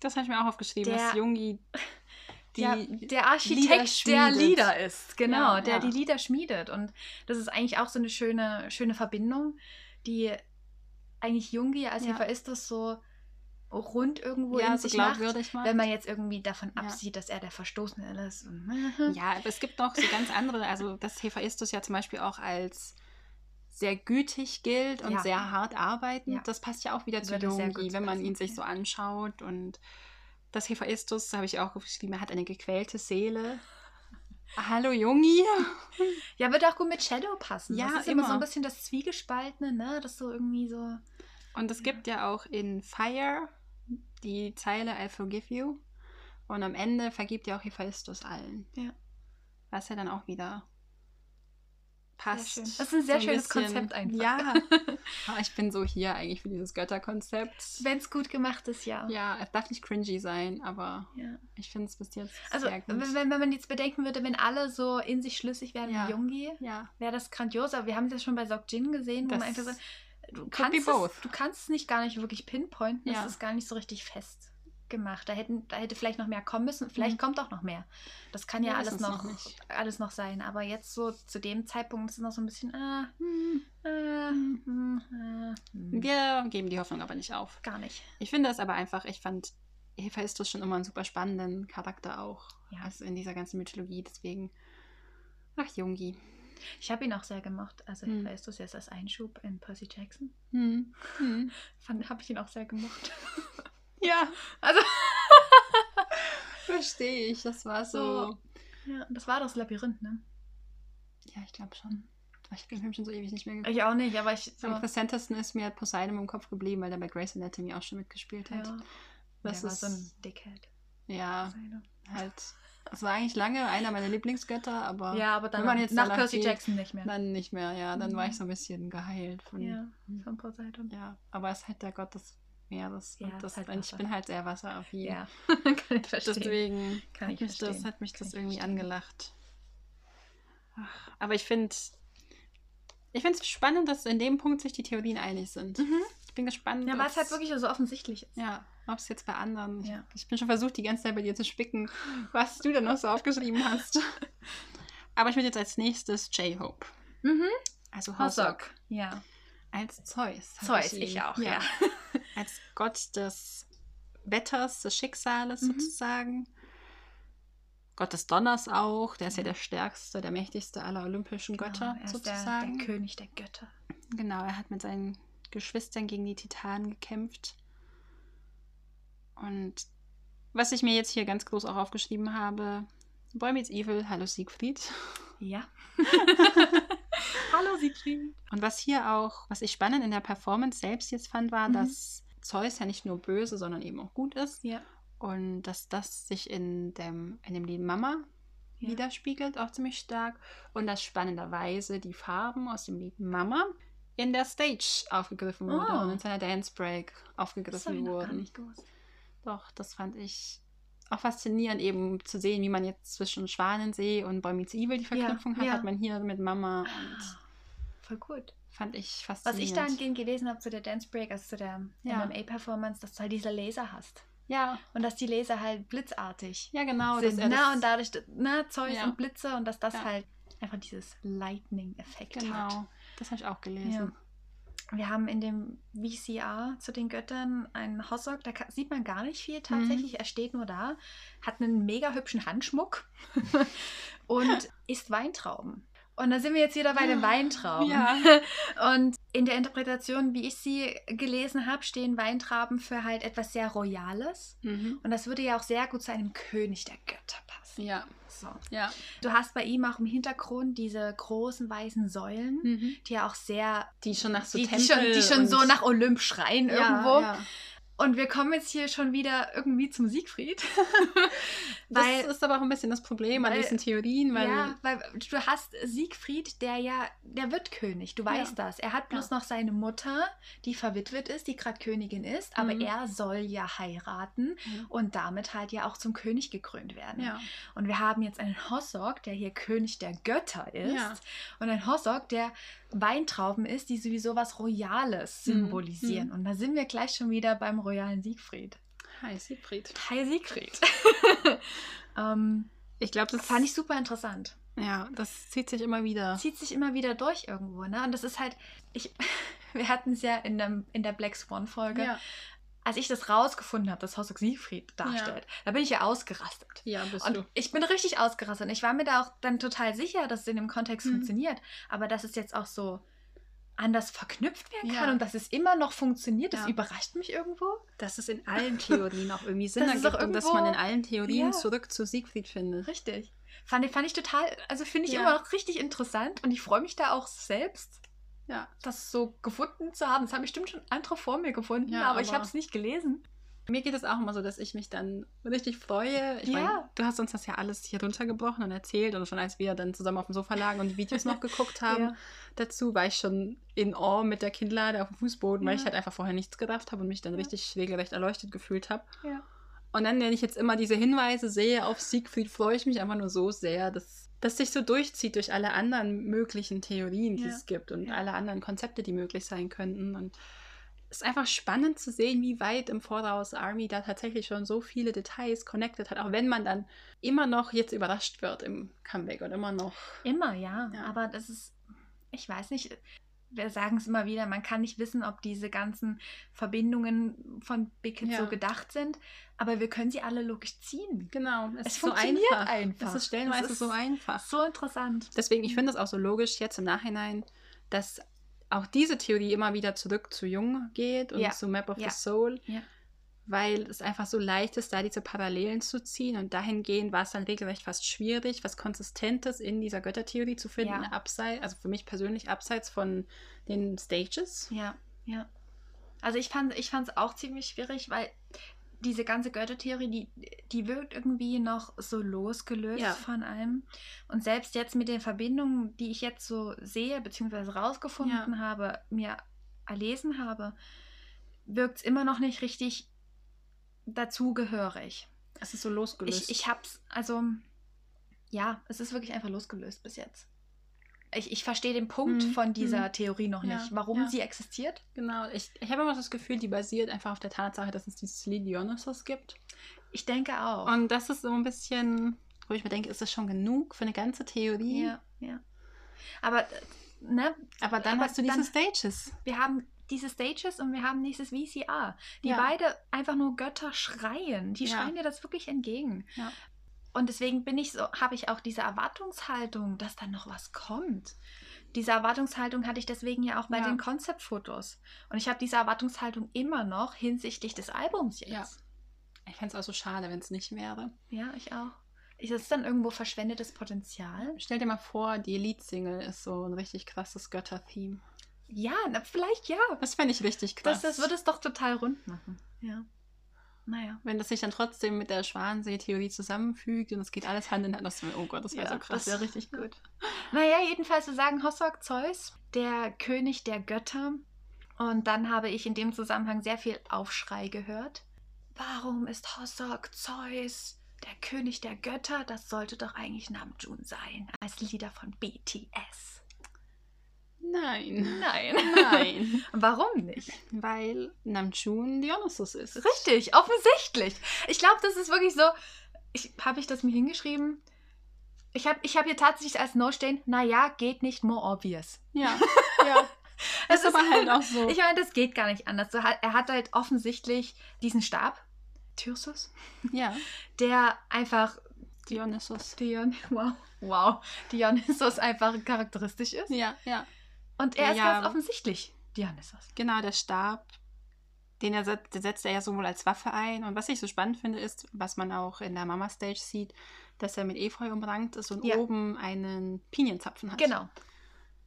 Das habe ich mir auch aufgeschrieben, Der- dass Jungi der, der Lieder Architekt der schmiedet. Lieder ist, genau, Ja, der ja. die Lieder schmiedet. Und das ist eigentlich auch so eine schöne, schöne Verbindung, die eigentlich Jungi als Ja. Hephaistos so rund irgendwo ja, in so sich macht. glaubwürdig macht. Wenn man jetzt irgendwie davon Ja. absieht, dass er der Verstoßene ist. Und, Ja, aber es gibt noch so ganz andere, also dass Hephaistos ja zum Beispiel auch als sehr gütig gilt und Ja. sehr hart arbeitend. Ja. Das passt ja auch wieder zu Würde sehr Jungi, wenn man ihn sich ja. so anschaut. Und das Hephaistos, habe ich auch geschrieben, er hat eine gequälte Seele. Hallo Jungi. Ja, wird auch gut mit Shadow passen. Ja, das ist immer so immer. ein bisschen das Zwiegespaltene, ne? Das so irgendwie so. Und es gibt ja auch in Fire die Zeile I forgive you. Und am Ende vergibt ja auch Hephaistos allen. Ja. Was ja dann auch wieder passt. Das ist ein sehr So schönes Konzept einfach. Ja. Aber ich bin so hier eigentlich für dieses Götterkonzept. Wenn es gut gemacht ist, ja. Ja, es darf nicht cringy sein, aber Ja. ich finde es bis jetzt Also, sehr gut. wenn, wenn man jetzt bedenken würde, wenn alle so in sich schlüssig wären Ja. wie Jungi, ja, wäre das grandios. Aber wir haben es ja schon bei Sokjin gesehen, wo Das man einfach so, du kannst, es, du kannst es nicht gar nicht wirklich pinpointen. Ja. Es ist gar nicht so richtig fest gemacht. Da, hätten, da hätte vielleicht noch mehr kommen müssen. Vielleicht Mhm. kommt auch noch mehr. Das kann ja Wir alles noch, nicht. alles noch sein. Aber jetzt so zu dem Zeitpunkt ist es noch so ein bisschen, ah, hm, ah, Hm. hm, ah, hm. wir geben die Hoffnung aber nicht auf. gar nicht. Ich finde es aber einfach, ich fand Hephaistos schon immer einen super spannenden Charakter auch. Ja. Also in dieser ganzen Mythologie, deswegen. Ach, Jungi. Ich habe ihn auch sehr gemocht. Also Hm. Hephaistos jetzt als Einschub in Percy Jackson. Hm. Hm. Habe ich ihn auch sehr gemocht. Ja, Also, verstehe ich. Das war so. ja, das war das Labyrinth, ne? Ja, ich glaube schon. Ich habe den Film schon so ewig nicht mehr geguckt. Ich auch nicht, aber ich so. Am präsentesten ist mir Poseidon im Kopf geblieben, weil der bei Grey's Anatomy auch schon mitgespielt hat. Ja, das der war ist so ein Dickhead. ja halt. Das war eigentlich lange einer meiner Lieblingsgötter, aber Ja, aber dann wenn man jetzt nach Percy geht, Jackson nicht mehr. dann nicht mehr. Ja, dann war Mhm. ich so ein bisschen geheilt von. ja, Ja, von Poseidon. aber es ist halt der Gott des Meeres. Ja, das, halt ich bin halt sehr wasseraffin. Ja, kann ich verstehen. Deswegen Kann hat, ich mich das, verstehen. hat mich Kann das irgendwie verstehen. angelacht. Ach, aber ich finde ich finde es spannend, dass in dem Punkt sich die Theorien einig sind. Mhm. Ich bin gespannt. Ja, weil es halt wirklich so offensichtlich ist. Ja, ob es jetzt bei anderen. Ich, Ja. ich bin schon versucht, die ganze Zeit bei dir zu spicken, was du denn noch so aufgeschrieben hast. Aber ich würde jetzt als nächstes J-Hope. Mhm. Also Hosok. Ja. Als Zeus. Zeus, ihn. ich auch, ja. Als Gott des Wetters, des Schicksales Mhm. sozusagen. Gott des Donners auch. Der ist ja der stärkste, der mächtigste aller olympischen Götter Genau, er ist sozusagen. Der, der König der Götter. Genau, er hat mit seinen Geschwistern gegen die Titanen gekämpft. Und was ich mir jetzt hier ganz groß auch aufgeschrieben habe, Boy Meets Evil, hallo Siegfried. Ja. Hallo Siegfried. Und was hier auch, was ich spannend in der Performance selbst jetzt fand, war, Mhm. dass Zeus ja nicht nur böse, sondern eben auch gut ist. Ja. Und dass das sich in dem, in dem Lied Mama Ja. widerspiegelt, auch ziemlich stark. Und dass spannenderweise die Farben aus dem Lied Mama in der Stage aufgegriffen wurden Oh. und in seiner Dance Break Das aufgegriffen gar wurden. nicht gewusst. Doch, das fand ich auch faszinierend, eben zu sehen, wie man jetzt zwischen Schwanensee und Boy Meets Evil die Verknüpfung hat, ja. hat man hier mit Mama und Ah, Voll gut. fand ich Was faszinierend. ich dahingehend gelesen habe zu der Dance Break, also zu der Ja. MMA-Performance, dass du halt diese Laser hast. Ja. Und dass die Laser halt blitzartig Ja, genau. sind. Ne? das- Und dadurch, ne, Zeus Ja. und Blitze und dass das Ja. halt einfach dieses Lightning-Effekt hat. Genau. Das habe ich auch gelesen. Wir haben in dem VCR zu den Göttern einen Hossok, da sieht man gar nicht viel tatsächlich. Mhm. Er steht nur da, hat einen mega hübschen Handschmuck und isst Weintrauben. Und da sind wir jetzt wieder bei den Weintrauben. Ja. Und in der Interpretation, wie ich sie gelesen habe, stehen Weintrauben für halt etwas sehr Royales. Mhm. Und das würde ja auch sehr gut zu einem König der Götter Ja. So. Ja. Du hast bei ihm auch im Hintergrund diese großen weißen Säulen, Mhm. die ja auch sehr Die schon nach so die, die Tempel schon, die schon so nach Olymp schreien ja, irgendwo. Ja. Und wir kommen jetzt hier schon wieder irgendwie zum Siegfried. Das weil, ist aber auch ein bisschen das Problem an weil- diesen Theorien, weil ja, weil du hast Siegfried, der ja, der wird König, du weißt das. Er hat bloß noch seine Mutter, die verwitwet ist, die gerade Königin ist, aber Mhm. er soll ja heiraten Mhm. und damit halt ja auch zum König gekrönt werden. ja. Und wir haben jetzt einen Hossok, der hier König der Götter ist. Ja. Und ein Hossok, der Weintrauben ist, die sowieso was Royales Mhm. symbolisieren. Und da sind wir gleich schon wieder beim royalen Siegfried. Hi, Siegfried. Hi Siegfried. ähm, Ich glaube, das fand ich super interessant. Ja, das zieht sich immer wieder. Zieht sich immer wieder durch irgendwo, ne? Und das ist halt, ich, wir hatten es ja in, dem, in der Black Swan-Folge. Ja. Als ich das rausgefunden habe, dass Hossok Siegfried darstellt, da bin ich ja ausgerastet. Ja, bist Und du. ich bin richtig ausgerastet. Und ich war mir da auch dann total sicher, dass es in dem Kontext Mhm. funktioniert. Aber dass es jetzt auch so anders verknüpft werden kann Ja. und dass es immer noch funktioniert, das Ja. überrascht mich irgendwo. Dass es in allen Theorien auch irgendwie Sinn ergibt doch und dass irgendwo- man in allen Theorien Ja. zurück zu Siegfried findet. Richtig. Fand, ich- fand ich total, also finde ich Ja. immer noch richtig interessant und ich freue mich da auch selbst, Ja. das so gefunden zu haben. Das haben bestimmt schon andere vor mir gefunden, Ja, aber, ich aber- habe es nicht gelesen. Mir geht es auch immer so, dass ich mich dann richtig freue. Ich Ja. meine, du hast uns das ja alles hier runtergebrochen und erzählt und schon als wir dann zusammen auf dem Sofa lagen und die Videos noch geguckt haben Ja. dazu, war ich schon in Awe mit der Kinnlade auf dem Fußboden, weil ich halt einfach vorher nichts gedacht habe und mich dann richtig regelrecht erleuchtet gefühlt habe. Ja. Und dann, wenn ich jetzt immer diese Hinweise sehe auf Siegfried, freue ich mich einfach nur so sehr, dass das sich so durchzieht durch alle anderen möglichen Theorien, die Ja. es gibt und Ja. alle anderen Konzepte, die möglich sein könnten. Und es ist einfach spannend zu sehen, wie weit im Voraus Army da tatsächlich schon so viele Details connected hat, auch wenn man dann immer noch jetzt überrascht wird im Comeback und immer noch. Immer, ja. Ja. Aber das ist, ich weiß nicht, wir sagen es immer wieder, man kann nicht wissen, ob diese ganzen Verbindungen von Bickett Ja. so gedacht sind, aber wir können sie alle logisch ziehen. Genau, es, Es ist so funktioniert einfach. einfach. Es ist stellenweise Es ist so einfach. So interessant. Deswegen, ich finde es auch so logisch jetzt im Nachhinein, dass auch diese Theorie immer wieder zurück zu Jung geht und Ja. zu Map of Ja. the Soul, Ja. Weil es einfach so leicht ist, da diese Parallelen zu ziehen und dahingehend war es dann regelrecht fast schwierig, was Konsistentes in dieser Göttertheorie zu finden, Ja. abseits, also für mich persönlich abseits von den Stages. Ja, ja. Also ich fand ich es auch ziemlich schwierig, weil diese ganze Göttertheorie, die, die wirkt irgendwie noch so losgelöst Ja. von allem. Und selbst jetzt mit den Verbindungen, die ich jetzt so sehe, beziehungsweise rausgefunden habe, mir erlesen habe, wirkt es immer noch nicht richtig dazugehörig. Es ist so losgelöst. Ich, ich hab's, also, ja, es ist wirklich einfach losgelöst bis jetzt. Ich, ich verstehe den Punkt Mhm, von dieser mhm. Theorie noch Ja, nicht, waum ja. sie existiert. genau, ich, ich habe immer das Gefühl, die basiert einfach auf der Tatsache, dass es dieses Lied Dionysos gibt. Ich denke auch. Und das ist so ein bisschen, wo ich mir denke, ist das schon genug für eine ganze Theorie? ja, ja. Aber, äh, ne, Aber dann Aber hast du diese dann- Stages. wir haben diese Stages und wir haben dieses VCR, die Ja. beide einfach nur Götter schreien. Die Ja. schreien dir das wirklich entgegen. Ja. Und deswegen bin ich so, habe ich auch diese Erwartungshaltung, dass dann noch was kommt. Diese Erwartungshaltung hatte ich deswegen ja auch bei den Konzeptfotos. Und ich habe diese Erwartungshaltung immer noch hinsichtlich des Albums jetzt. Ich fände es auch so schade, wenn es nicht wäre. Ja, ich auch. Ist das dann irgendwo verschwendetes Potenzial? Stell dir mal vor, die Lead-Single ist so ein richtig krasses Götter-Theme. Ja, na, vielleicht ja. Das fände ich richtig krass. Das, das würde es doch total rund machen. Ja. Naja. wenn das sich dann trotzdem mit der Schwansee-Theorie zusammenfügt und es geht alles Hand in Hand. Das oh Gott, das wäre so krass. Das wäre richtig gut. Naja, jedenfalls, wir sagen Hossok Zeus, der König der Götter. Und dann habe ich in dem Zusammenhang sehr viel Aufschrei gehört. Warum ist Hossok Zeus der König der Götter? Das sollte doch eigentlich Namjoon sein, als Leader von BTS. Nein. Nein. Nein. Warum nicht? Weil Namjoon Dionysus ist. Richtig, offensichtlich. Ich glaube, das ist wirklich so. Ich, Habe ich das mir hingeschrieben? Ich habe ich hab hier tatsächlich als Note stehen, naja, geht nicht more obvious. Ja. ja. Es ist aber halt auch so. Ich meine, das geht gar nicht anders. Er hat halt offensichtlich diesen Stab, Thyrsus, Ja. der einfach Dionysus. Dion, wow, wow, Dionysos einfach charakteristisch ist. Ja, ja. Und er Ja, ist ganz offensichtlich Dionysos. Genau, der Stab, den, er, set- den setzt er ja sowohl als Waffe ein. Und was ich so spannend finde, ist, was man auch in der Mama-Stage sieht, dass er mit Efeu umrankt ist und Ja. oben einen Pinienzapfen hat. Genau.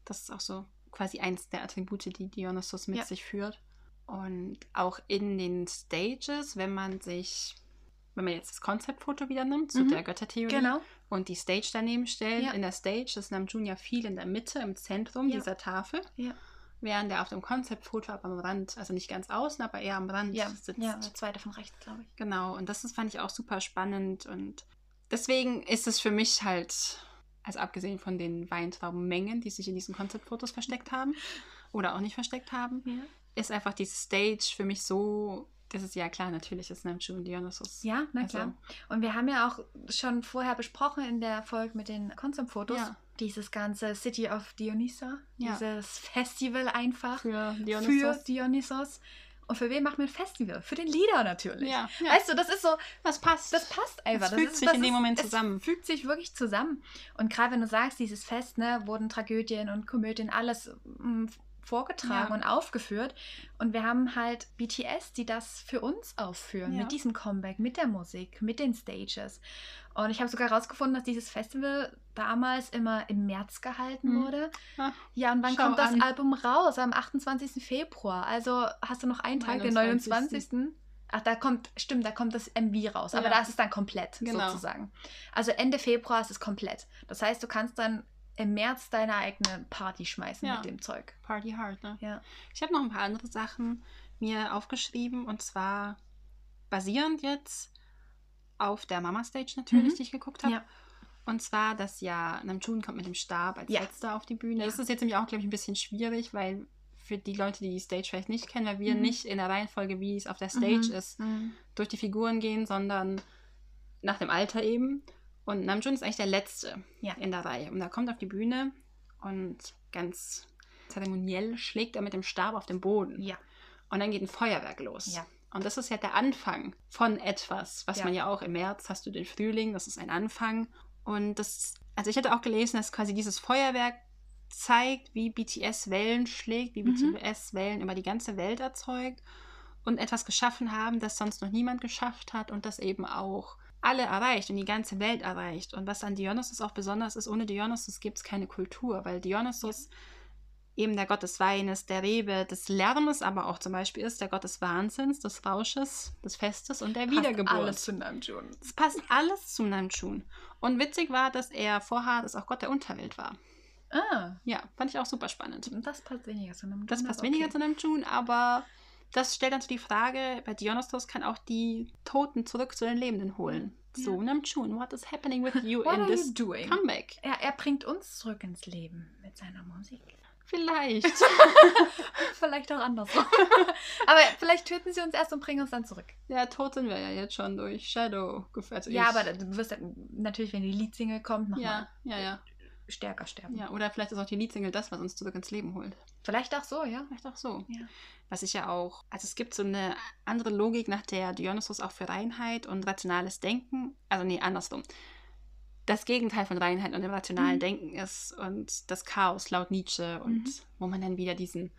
Das ist auch so quasi eins der Attribute, die Dionysus mit Ja. sich führt. Und auch in den Stages, wenn man sich, wenn man jetzt das Konzeptfoto wieder nimmt, zu Mhm. der Göttertheorie, Genau. Und die Stage daneben stellt, Ja. in der Stage ist Namjoon ja viel in der Mitte, im Zentrum Ja. dieser Tafel, Ja. während er auf dem Konzeptfoto aber am Rand, also nicht ganz außen, aber eher am Rand Ja, sitzt. ja, der zweite von rechts, glaube ich. Genau, und das ist, fand ich auch super spannend und deswegen ist es für mich halt, also abgesehen von den Weintraubenmengen, die sich in diesen Konzeptfotos versteckt haben oder auch nicht versteckt haben, ist einfach diese Stage für mich so, das ist ja klar, natürlich ist Namjoon Dionysus. Ja, na Also- klar. Und wir haben ja auch schon vorher besprochen in der Folge mit den Konzeptfotos, Ja. dieses ganze City of Dionysa, Ja. dieses Festival einfach Für für Dionysus. Dionysos. Und für wen machen wir ein Festival? Für den Lieder natürlich. Ja, ja. Weißt du, das ist so, das passt. das passt einfach. Es fügt das ist, sich in dem ist, Moment es zusammen. fügt sich wirklich zusammen. Und gerade wenn du sagst, dieses Fest, ne, wurden Tragödien und Komödien alles mm, vorgetragen Ja. und aufgeführt. Und wir haben halt BTS, die das für uns aufführen, Ja. mit diesem Comeback, mit der Musik, mit den Stages. Und ich habe sogar herausgefunden, dass dieses Festival damals immer im März gehalten Hm. wurde. Ah, Ja, und wann kommt das an. Album raus? Am 28. Februar. Also hast du noch einen Tag, den 29.. 29. Ach, da kommt, stimmt, da kommt das MV raus. Aber Ja. da ist es dann komplett, Genau. sozusagen. Also Ende Februar ist es komplett. Das heißt, du kannst dann im März deine eigene Party schmeißen Ja. mit dem Zeug. Party hard, ne? Ja. Ich habe noch ein paar andere Sachen mir aufgeschrieben und zwar basierend jetzt auf der Mama-Stage natürlich, Mhm. die ich geguckt habe. Ja. Und zwar, dass ja Namjoon kommt mit dem Stab als Ja. letzter auf die Bühne. Ja. Das ist jetzt nämlich auch, glaube ich, ein bisschen schwierig, weil für die Leute, die die Stage vielleicht nicht kennen, weil wir Mhm. nicht in der Reihenfolge, wie es auf der Stage Mhm. ist, Mhm. durch die Figuren gehen, sondern nach dem Alter eben. Und Namjoon ist eigentlich der Letzte Ja. in der Reihe. Und er kommt auf die Bühne und ganz zeremoniell schlägt er mit dem Stab auf den Boden. Ja. Und dann geht ein Feuerwerk los. Ja. Und das ist ja der Anfang von etwas, was Ja. man ja auch im März hast du den Frühling, das ist ein Anfang. Und das, also ich hatte auch gelesen, dass quasi dieses Feuerwerk zeigt, wie BTS Wellen schlägt, wie Mhm. BTS Wellen über die ganze Welt erzeugt und etwas geschaffen haben, das sonst noch niemand geschafft hat und das eben auch alle erreicht und die ganze Welt erreicht. Und was an Dionysus auch besonders ist, ohne Dionysus gibt es keine Kultur, weil Dionysus eben der Gott des Weines, der Rebe, des Lärmes, aber auch zum Beispiel ist der Gott des Wahnsinns, des Rausches, des Festes und der Passt Wiedergeburt. Alles zu Namjoon. Es passt alles zu Namjoon. Und witzig war, dass er vorher das auch Gott der Unterwelt war. Ah, Ja, fand ich auch super spannend. das passt weniger zu Namjoon. Das passt weniger okay. zu Namjoon, aber das stellt dann so die Frage, bei Dionysos kann auch die Toten zurück zu den Lebenden holen. So, Namjoon, what is happening with you What in this doing? comeback? Er, er bringt uns zurück ins Leben mit seiner Musik. Vielleicht. vielleicht auch andersrum. aber vielleicht töten sie uns erst und bringen uns dann zurück. ja, tot sind wir ja jetzt schon durch Shadow. gef- Also Ja, aber du wirst natürlich, wenn die Leadsingle kommt, nochmal Ja, ja, ja. Stärker sterben. Ja, oder vielleicht ist auch die Leadsingle das, was uns zurück ins Leben holt. Vielleicht auch so, ja. Vielleicht auch so. Ja. Was ich ja auch, also es gibt so eine andere Logik, nach der Dionysus auch für Reinheit und rationales Denken, also nee, andersrum. Das Gegenteil von Reinheit und dem rationalen Mhm. Denken ist und das Chaos laut Nietzsche und Mhm. wo man dann wieder diesen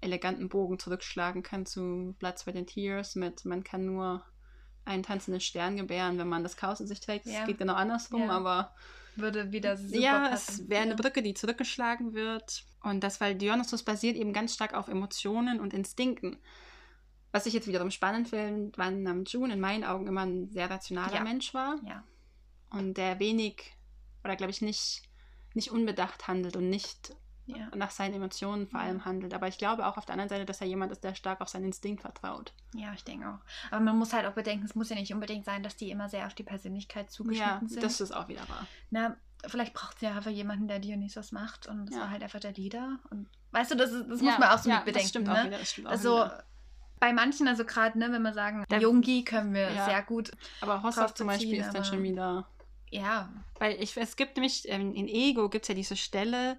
eleganten Bogen zurückschlagen kann zu Blood, Sweat and Tears mit man kann nur einen tanzenden Stern gebären, wenn man das Chaos in sich trägt. Es Ja. geht genau andersrum, Ja. aber Würde wieder super ja, passen. es wäre eine. Brücke, die zurückgeschlagen wird. Und das, weil Dionysus basiert eben ganz stark auf Emotionen und Instinkten. Was ich jetzt wiederum spannend finde, weil Namjoon in meinen Augen immer ein sehr rationaler Ja. Mensch war Ja. und der wenig oder glaube ich nicht, nicht unbedacht handelt und nicht Ja. nach seinen Emotionen vor allem handelt. Aber ich glaube auch auf der anderen Seite, dass er jemand ist, der stark auf seinen Instinkt vertraut. ja, ich denke auch. Aber man muss halt auch bedenken, es muss ja nicht unbedingt sein, dass die immer sehr auf die Persönlichkeit zugeschnitten Ja, sind. das ist auch wieder wahr. Na, vielleicht braucht sie ja einfach jemanden, der Dionysos macht und das Ja. war halt einfach der Leader. Und weißt du, das, das ja, muss man auch so ja, mit bedenken. Das stimmt ne? auch wieder. Das stimmt auch Also wieder. bei manchen, also gerade, ne, wenn wir sagen, Der- Jungi können wir Ja. sehr gut. Aber Hossaf zum Beispiel ist dann schon wieder. Ja, Weil ich, es gibt nämlich, ähm, in Ego gibt es ja diese Stelle,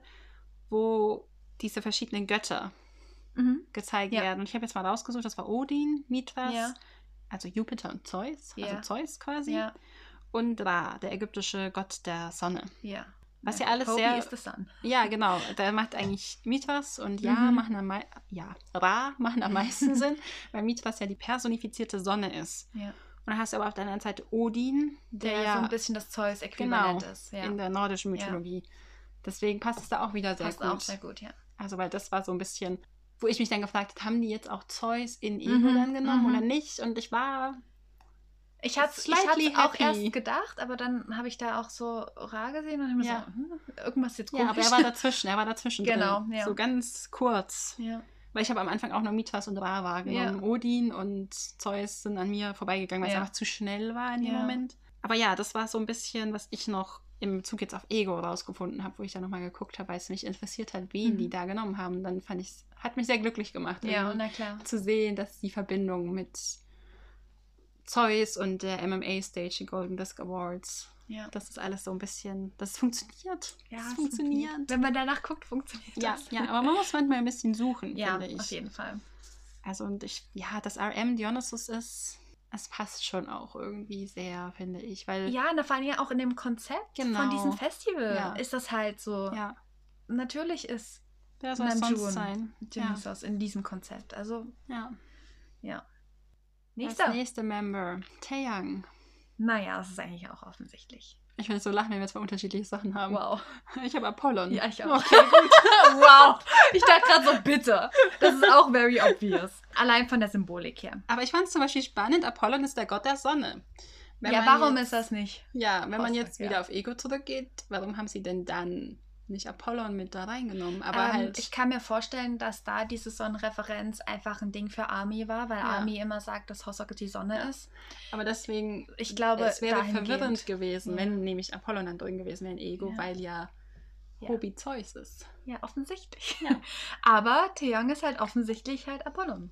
wo diese verschiedenen Götter mhm. gezeigt Ja. werden. Und ich habe jetzt mal rausgesucht, das war Odin, Mithras, Ja. also Jupiter und Zeus, also Ja. Zeus quasi, und Ra, der ägyptische Gott der Sonne. ja. Was ja alles Hopi sehr-. Ja, genau. Da macht eigentlich Mithras und Ja Mhm. machen am ja, Ra machen am meisten Sinn, weil Mithras ja die personifizierte Sonne ist. Ja. Und dann hast du aber auf der anderen Seite Odin, der, Der, ja so ein bisschen das Zeus-Äquivalent genau ist. Ja. in der nordischen Ja. Deswegen passt es da auch wieder sehr Passt gut. auch sehr gut, ja. Also, weil das war so ein bisschen, wo ich mich dann gefragt habe, haben die jetzt auch Zeus in Ego Mhm, dann genommen mhm. oder nicht? Und ich war, Ich hatte es auch erst gedacht, aber dann habe ich da auch so Ra gesehen und habe mir Ja. so, hm, irgendwas jetzt ja, komisch. aber er war dazwischen, er war dazwischen Genau, drin. ja. So ganz kurz. ja. Weil ich habe am Anfang auch noch Mithras und Ra wahrgenommen. Odin und Zeus sind an mir vorbeigegangen, weil es Ja. einfach zu schnell war in dem Ja. Moment. Aber ja, das war so ein bisschen, was ich noch im Bezug jetzt auf Ego rausgefunden habe, wo ich da nochmal geguckt habe, weil es mich interessiert hat, wen Mhm. die da genommen haben. Dann fand ich hat mich sehr glücklich gemacht, ja, na klar. zu sehen, dass die Verbindung mit Zeus und der MMA-Stage, die Golden Disc Awards, Ja. das ist alles so ein bisschen, das funktioniert. Ja, das es funktioniert. Wenn man danach guckt, funktioniert Ja, das. ja, aber man muss manchmal ein bisschen suchen, ja, finde ich. auf jeden Fall. Also und ich, ja, dass RM Dionysus ist, es passt schon auch irgendwie sehr, finde ich, weil Ja, und vor allem ja auch in dem Konzept Genau. von diesem Festival Ja. ist das halt so. ja, Natürlich ist wer soll Namjoon sonst sein? Ja, in diesem Konzept. Also, ja. ja. Nächster. Nächster. Als nächste Member, Taeyang. Naja, das ist eigentlich auch offensichtlich. Ich will so lachen, wenn wir zwei unterschiedliche Sachen haben. Wow. Ich habe Apollon. Ja, ich auch. Okay, gut. wow. Ich dachte gerade so, bitte. Das ist auch very obvious. Allein von der Symbolik her. Aber ich fand es zum Beispiel spannend, Apollon ist der Gott der Sonne. Wenn ja, man warum jetzt, ist das nicht? Ja, wenn man Aussage, jetzt wieder ja. auf Ego zurückgeht, warum haben sie denn dann nicht Apollon mit da reingenommen? Aber ähm, halt. Ich kann mir vorstellen, dass da diese Sonnenreferenz einfach ein Ding für Army war, weil Ja. Army immer sagt, dass Hosoke die Sonne Ja. ist. aber deswegen. Ich glaube, es wäre verwirrend gewesen, Ja. wenn nämlich Apollon dann drin gewesen wäre in Ego, weil ja. Hobie Zeus ist. Ja, offensichtlich. Aber Theon ist halt offensichtlich halt Apollon.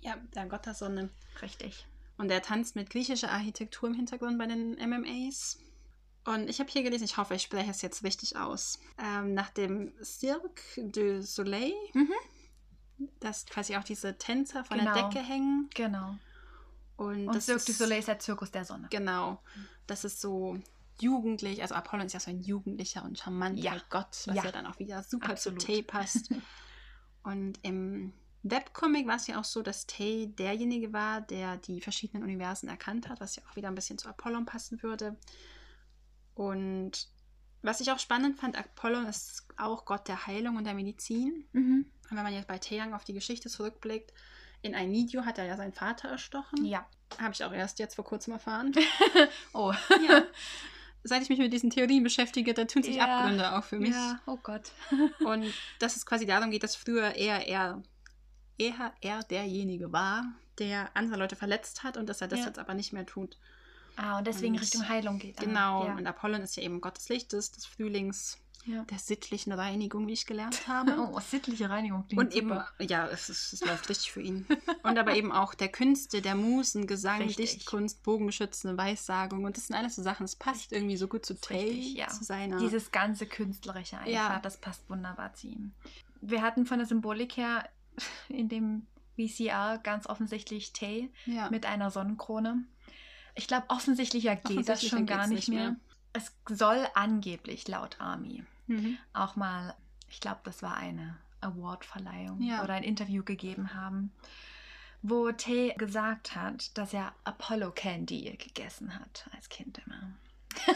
Ja, der Gott der Sonne. Richtig. Und er tanzt mit griechischer Architektur im Hintergrund bei den MMAs. Und ich habe hier gelesen, ich hoffe, ich spreche es jetzt richtig aus. Ähm, nach dem Cirque du Soleil, Mhm. dass quasi auch diese Tänzer von Genau. der Decke hängen. Genau. Und, Und das Cirque du Soleil ist der Zirkus der Sonne. Genau. Das ist so jugendlich. Also Apollon ist ja so ein jugendlicher und charmanter Ja. Gott, was ja. Ja. dann auch wieder super Absolut. zu Tay passt. und im Webcomic war es ja auch so, dass Tay derjenige war, der die verschiedenen Universen erkannt hat, was ja auch wieder ein bisschen zu Apollon passen würde. Und was ich auch spannend fand, Apollon ist auch Gott der Heilung und der Medizin. Mhm. Und wenn man jetzt bei Taeyang auf die Geschichte zurückblickt, in ein Video hat er ja seinen Vater erstochen. Ja. Habe ich auch erst jetzt vor kurzem erfahren. Oh. Ja. Seit ich mich mit diesen Theorien beschäftige, da tun sich Ja. Abgründe auf für mich. Ja, oh Gott. Und dass es quasi darum geht, dass früher er, er, er, er derjenige war, der andere Leute verletzt hat und dass er das Ja. jetzt aber nicht mehr tut. Ah, und deswegen Und- Richtung Heilung geht. Ah, Genau. Ja. Und Apollon ist ja eben Gott des Lichtes, des Frühlings, ja. der sittlichen Reinigung, wie ich gelernt habe. Oh, sittliche Reinigung klingt Und eben, super. ja, es, ist, es läuft richtig für ihn. Und aber eben auch der Künste, der Musen, Gesang, Richtig. Dichtkunst, Bogenbeschützende, Weissagung. Und das sind alles so Sachen, es passt irgendwie so gut zu Tay, Richtig, ja. zu seiner. Dieses ganze Künstlerische einfach, Ja. das passt wunderbar zu ihm. Wir hatten von der Symbolik her in dem VCR ganz offensichtlich Tay mit einer Sonnenkrone. Ich glaube, offensichtlicher geht das Offensichtlicher schon gar nicht mehr. mehr. Es soll angeblich laut Army Mhm. auch mal, ich glaube, das war eine Awardverleihung Ja. oder ein Interview gegeben haben, wo Tay gesagt hat, dass er Apollo Candy gegessen hat als Kind immer.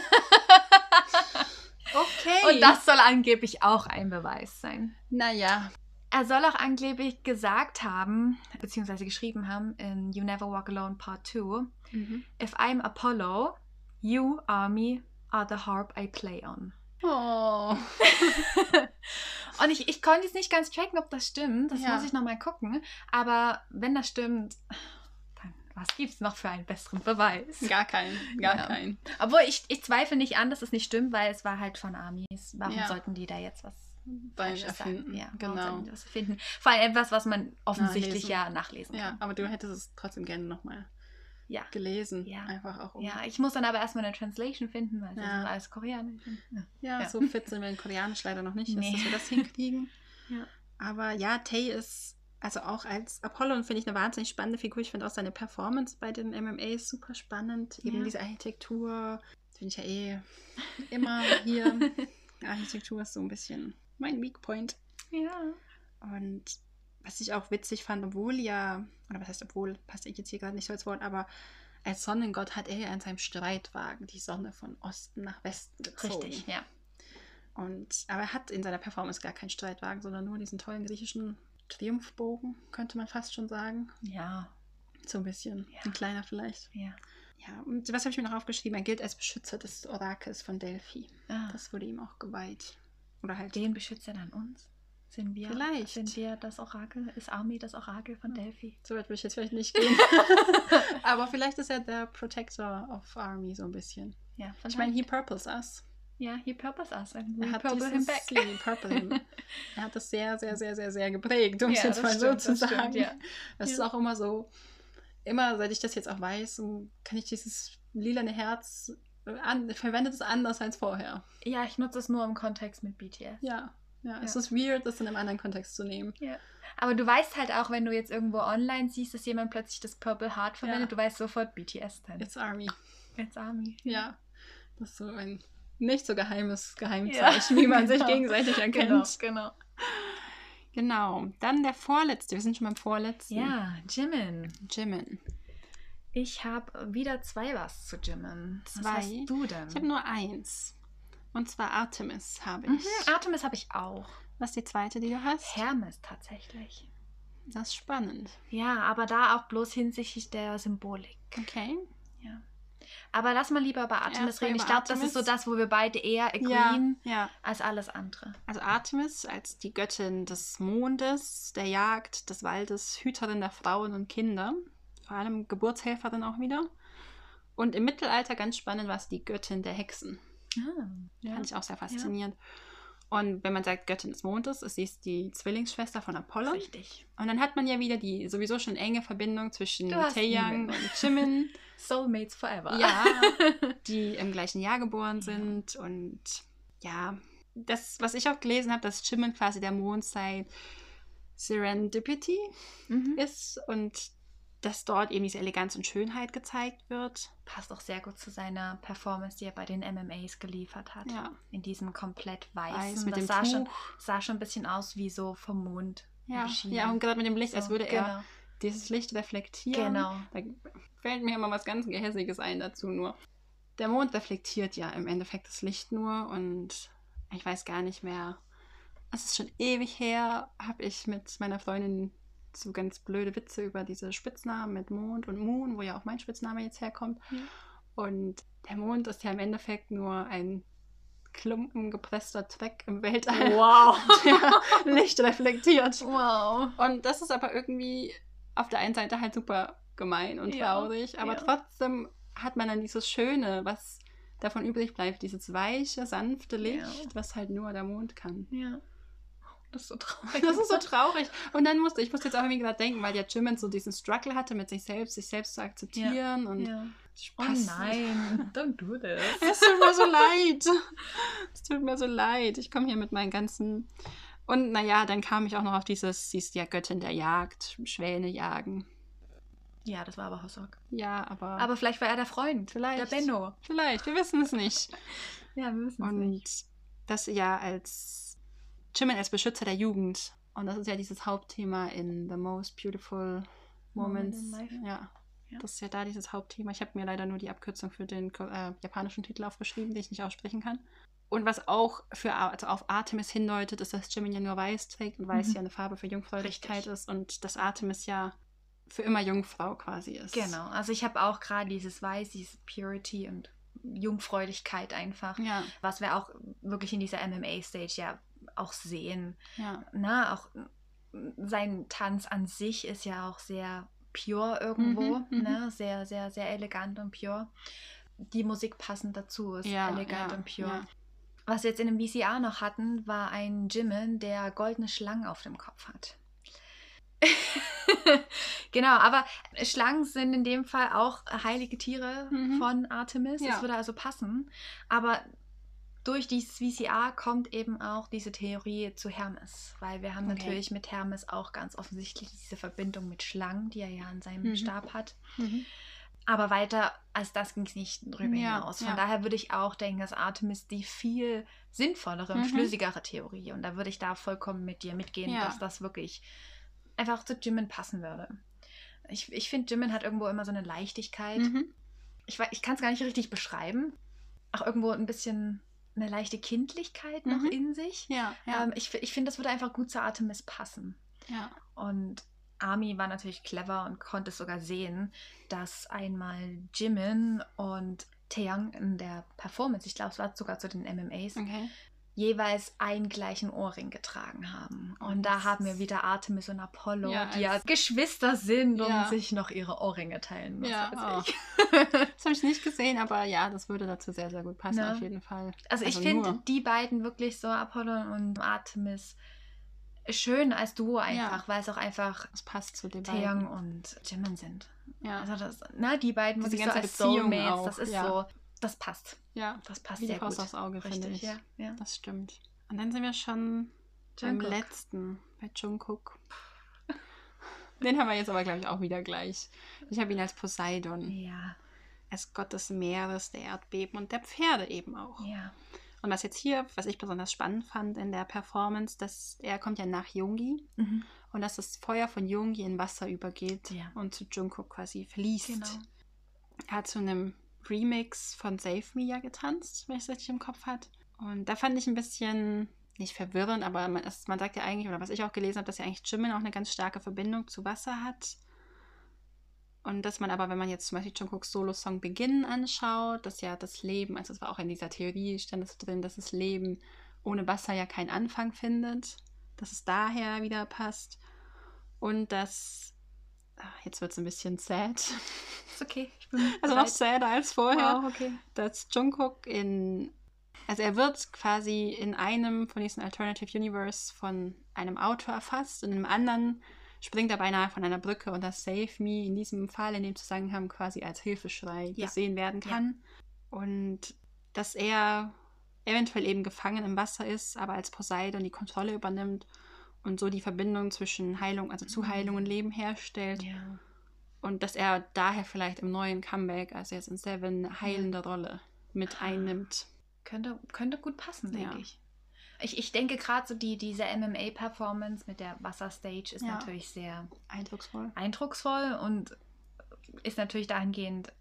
Okay. Und das soll angeblich auch ein Beweis sein. Naja. Er soll auch angeblich gesagt haben, beziehungsweise geschrieben haben in You Never Walk Alone Part 2, Mhm. If I'm Apollo, you, Army, are the harp I play on. Oh. Und ich, ich konnte jetzt nicht ganz checken, ob das stimmt. Das Ja. muss ich nochmal gucken. Aber wenn das stimmt, dann was gibt es noch für einen besseren Beweis? Gar keinen, gar Ja. keinen. Obwohl ich, ich zweifle nicht an, dass es nicht stimmt, weil es war halt von Amis. Warum Ja. sollten die da jetzt was Beim? Erfinden, Ja, genau. was finden? Vor allem etwas, was man offensichtlich Nachlesen. ja nachlesen Ja, kann. aber du hättest es trotzdem gerne nochmal Ja. gelesen. Ja. Einfach auch um. Ja, ich muss dann aber erstmal eine Translation finden, weil es Ja. ist alles koreanisch. Ja. Ja, Ja. so fit sind wir in Koreanisch leider noch nicht, Nee. dass wir das hinkriegen. Ja. Aber ja, Tay ist, also auch als Apollon finde ich eine wahnsinnig spannende Figur. Ich finde auch seine Performance bei den MMAs super spannend. Eben Ja. diese Architektur. Das finde ich ja eh immer hier. Architektur ist so ein bisschen mein Weak Point. ja. Und was ich auch witzig fand, obwohl ja, oder was heißt obwohl, passt ich jetzt hier gerade nicht so als Wort, aber als Sonnengott hat er ja in seinem Streitwagen die Sonne von Osten nach Westen gezogen. Richtig, ja. Und, aber er hat in seiner Performance gar keinen Streitwagen, sondern nur diesen tollen griechischen Triumphbogen, könnte man fast schon sagen. Ja, So ein bisschen. Ja. Ein kleiner vielleicht. ja. Ja, und was habe ich mir noch aufgeschrieben? Er gilt als Beschützer des Orakels von Delphi. Ah, Das wurde ihm auch geweiht. Oder halt. den beschützt er dann uns? Sind wir, Vielleicht. sind wir das Orakel? Ist Army das Orakel von Delphi? So weit würde ich jetzt vielleicht nicht gehen. aber vielleicht ist er der Protector of Army so ein bisschen. Ja, Ich meine, he purples us. ja, he purpose us and Er hat purple him back. he purple him. Er hat das sehr, sehr, sehr, sehr, sehr geprägt, um es Ja, jetzt das mal stimmt, so zu das stimmt, sagen. ja. Das ist Ja. auch immer so, immer seit ich das jetzt auch weiß, kann ich dieses lilane Herz, an, verwendet es anders als vorher. Ja, ich nutze es nur im Kontext mit BTS. Ja, ja, es Ja. ist weird, das in einem anderen Kontext zu nehmen. Aber du weißt halt auch, wenn du jetzt irgendwo online siehst, dass jemand plötzlich das Purple Heart verwendet, Ja. du weißt sofort BTS dann. It's Army. It's Army. Ja, das ist so ein nicht so geheimes Ja, Geheimzeichen, wie man sich genau. gegenseitig Genau, erkennt. genau. Genau. Dann der vorletzte. Wir sind schon beim vorletzten. Ja, Jimin. Jimin. Ich habe wieder zwei was zu. Was Zwei? hast du denn? Ich habe nur eins. Und zwar Artemis habe ich. mhm, Artemis habe ich auch. Was ist die zweite, die du hast? Hermes tatsächlich. Das ist spannend. Ja, aber da auch bloß hinsichtlich der Symbolik. Okay. Ja. Aber lass mal lieber über Artemis mal reden. Ich glaube, das ist so das, wo wir beide eher Ja, agreeen ja. als alles andere. Also Artemis als die Göttin des Mondes, der Jagd, des Waldes, Hüterin der Frauen und Kinder. Vor allem Geburtshelferin auch wieder. Und im Mittelalter ganz spannend war es die Göttin der Hexen. Ah, ja. Fand ich auch sehr faszinierend. Und wenn man sagt Göttin des Mondes, ist sie die Zwillingsschwester von Apollon. Richtig. Und dann hat man ja wieder die sowieso schon enge Verbindung zwischen Taeyang und Jimin. Soulmates forever. Ja, die im gleichen Jahr geboren sind. Und ja, das, was ich auch gelesen habe, dass Jimin quasi der Mond sei Serendipity mhm. ist und dass dort eben diese Eleganz und Schönheit gezeigt wird. Passt auch sehr gut zu seiner Performance, die er bei den MMAs geliefert hat. Ja, In diesem komplett weißen. weiß mit das dem sah Tuch. schon, sah schon ein bisschen aus wie so vom Mond. Ja, beschienen. ja, und gerade mit dem Licht, als So, würde er genau. dieses Licht reflektieren. Genau. Da fällt mir immer was ganz Gehässiges ein dazu nur. Der Mond reflektiert ja im Endeffekt das Licht nur und ich weiß gar nicht mehr. Es ist schon ewig her, habe ich mit meiner Freundin so ganz blöde Witze über diese Spitznamen mit Mond und Moon, wo ja auch mein Spitzname jetzt herkommt. Ja. Und der Mond ist ja im Endeffekt nur ein Klumpen gepresster Dreck im Weltall, Wow. der Licht reflektiert. wow. Und das ist aber irgendwie auf der einen Seite halt super gemein und Ja, traurig, aber ja. trotzdem hat man dann dieses Schöne, was davon übrig bleibt, dieses weiche, sanfte Licht, Ja. was halt nur der Mond kann. Ja. Das ist so traurig. Das ist so traurig. Und dann musste ich musste jetzt auch irgendwie gerade denken, weil ja Jimin so diesen Struggle hatte mit sich selbst, sich selbst zu akzeptieren und Ja. Oh nein, don't do this. Es tut mir so leid. Es tut mir so leid. Ich komme hier mit meinen ganzen. Und naja, dann kam ich auch noch auf dieses, sie ist ja Göttin der Jagd, Schwäne jagen. Ja, das war aber Hossok. Ja, aber. Aber vielleicht war er der Freund. Vielleicht. Der Benno. Vielleicht, wir wissen es nicht. Ja, wir wissen es Und nicht. das ja als Jimin als Beschützer der Jugend. Und das ist ja dieses Hauptthema in The Most Beautiful Moment Moments. Life. Ja. Ja. Das ist ja da dieses Hauptthema. Ich habe mir leider nur die Abkürzung für den äh, japanischen Titel aufgeschrieben, den ich nicht aussprechen kann. Und was auch für, also auf Artemis hindeutet, ist, dass Jimin ja nur weiß trägt und weiß Mhm. ja eine Farbe für Jungfräulichkeit Richtig. ist und dass Artemis ja für immer Jungfrau quasi ist. Genau. Also ich habe auch gerade dieses Weiß, dieses Purity und Jungfräulichkeit einfach. Ja. Was wir auch wirklich in dieser MMA-Stage ja auch sehen. Ja. Na, auch sein Tanz an sich ist ja auch sehr pure irgendwo. Mhm, mhm. ne? Sehr, sehr, sehr elegant und pure. Die Musik passend dazu ist Ja, elegant ja, und pure. ja. Was wir jetzt in dem VCR noch hatten, war ein Jimin, der goldene Schlangen auf dem Kopf hat. genau, aber Schlangen sind in dem Fall auch heilige Tiere Mhm. von Artemis. Ja. Das würde also passen. Aber durch dieses VCR kommt eben auch diese Theorie zu Hermes, weil wir haben Okay. natürlich mit Hermes auch ganz offensichtlich diese Verbindung mit Schlangen, die er ja an seinem Mhm. Stab hat. Mhm. Aber weiter als das ging es nicht drüber Ja, hinaus. Von ja. daher würde ich auch denken, dass Artemis die viel sinnvollere und Mhm. schlüssigere Theorie. Und da würde ich da vollkommen mit dir mitgehen, Ja. dass das wirklich einfach zu Jimin passen würde. Ich, ich finde, Jimin hat irgendwo immer so eine Leichtigkeit. Mhm. Ich, ich kann es gar nicht richtig beschreiben. Auch irgendwo ein bisschen eine leichte Kindlichkeit noch Mhm. in sich. Ja, ja, Ähm, ich ich finde, das würde einfach gut zu Artemis passen. ja. Und Ami war natürlich clever und konnte es sogar sehen, dass einmal Jimin und Taeyang in der Performance, ich glaube, es war sogar zu den MMAs, Okay. Jeweils einen gleichen Ohrring getragen haben. Und da haben wir wieder Artemis und Apollo, Ja, die ja als- Geschwister sind und Ja. sich noch ihre Ohrringe teilen. Was Ja, ich. Das habe ich nicht gesehen, aber ja, das würde dazu sehr, sehr gut passen, Ne? auf jeden Fall. Also ich finde die beiden wirklich so, Apollo und Artemis, schön als Duo einfach, weil es auch einfach es passt zu den Taeyang beiden. und Jimin sind. Ja, Also das, na, die beiden Diese wirklich so ganze als Beziehung Soulmates, auch, das ist ja. so, das passt. ja, Das passt wie sehr Faust gut. aufs Auge, finde Richtig, ich. ja, ja. Das stimmt. Und dann sind wir schon beim Jungkook. letzten, bei Jungkook. Den haben wir jetzt aber, glaube ich, auch wieder gleich. Ich habe ihn als Poseidon, Ja, als Gott des Meeres, der Erdbeben und der Pferde eben auch. ja. Und was jetzt hier, was ich besonders spannend fand in der Performance, dass er kommt ja nach Jungi Mhm. und dass das Feuer von Jungi in Wasser übergeht Ja. und zu Jungkook quasi fließt. Genau. Er hat zu einem Remix von Save Me ja getanzt, wenn ich es richtig im Kopf hat. Und da fand ich ein bisschen, nicht verwirrend, aber man, es, man sagt ja eigentlich, oder was ich auch gelesen habe, dass ja eigentlich Jimin auch eine ganz starke Verbindung zu Wasser hat. Und dass man aber, wenn man jetzt zum Beispiel Jungkooks Solo-Song Beginn anschaut, dass ja das Leben, also es war auch in dieser Theorie, stand es drin, dass das Leben ohne Wasser ja keinen Anfang findet, dass es daher wieder passt. Und dass, jetzt wird es ein bisschen sad, Ist okay. Also noch sadder als vorher, Wow, okay. dass Jungkook in, also er wird quasi in einem von diesen Alternative Universe von einem Auto erfasst und im anderen springt er beinahe von einer Brücke und das Save Me in diesem Fall, in dem Zusammenhang quasi als Hilfeschrei Ja. gesehen werden kann. Und dass er eventuell eben gefangen im Wasser ist, aber als Poseidon die Kontrolle übernimmt und so die Verbindung zwischen Heilung, also zu Heilung und Leben herstellt. Ja. Und dass er daher vielleicht im neuen Comeback, also jetzt in Seven, eine heilende Rolle mit einnimmt. Könnte, könnte gut passen, denke Ja. ich. Ich, ich denke gerade so die, diese MMA-Performance mit der Wasserstage ist Ja. natürlich sehr Eindrucksvoll. eindrucksvoll und ist natürlich dahingehend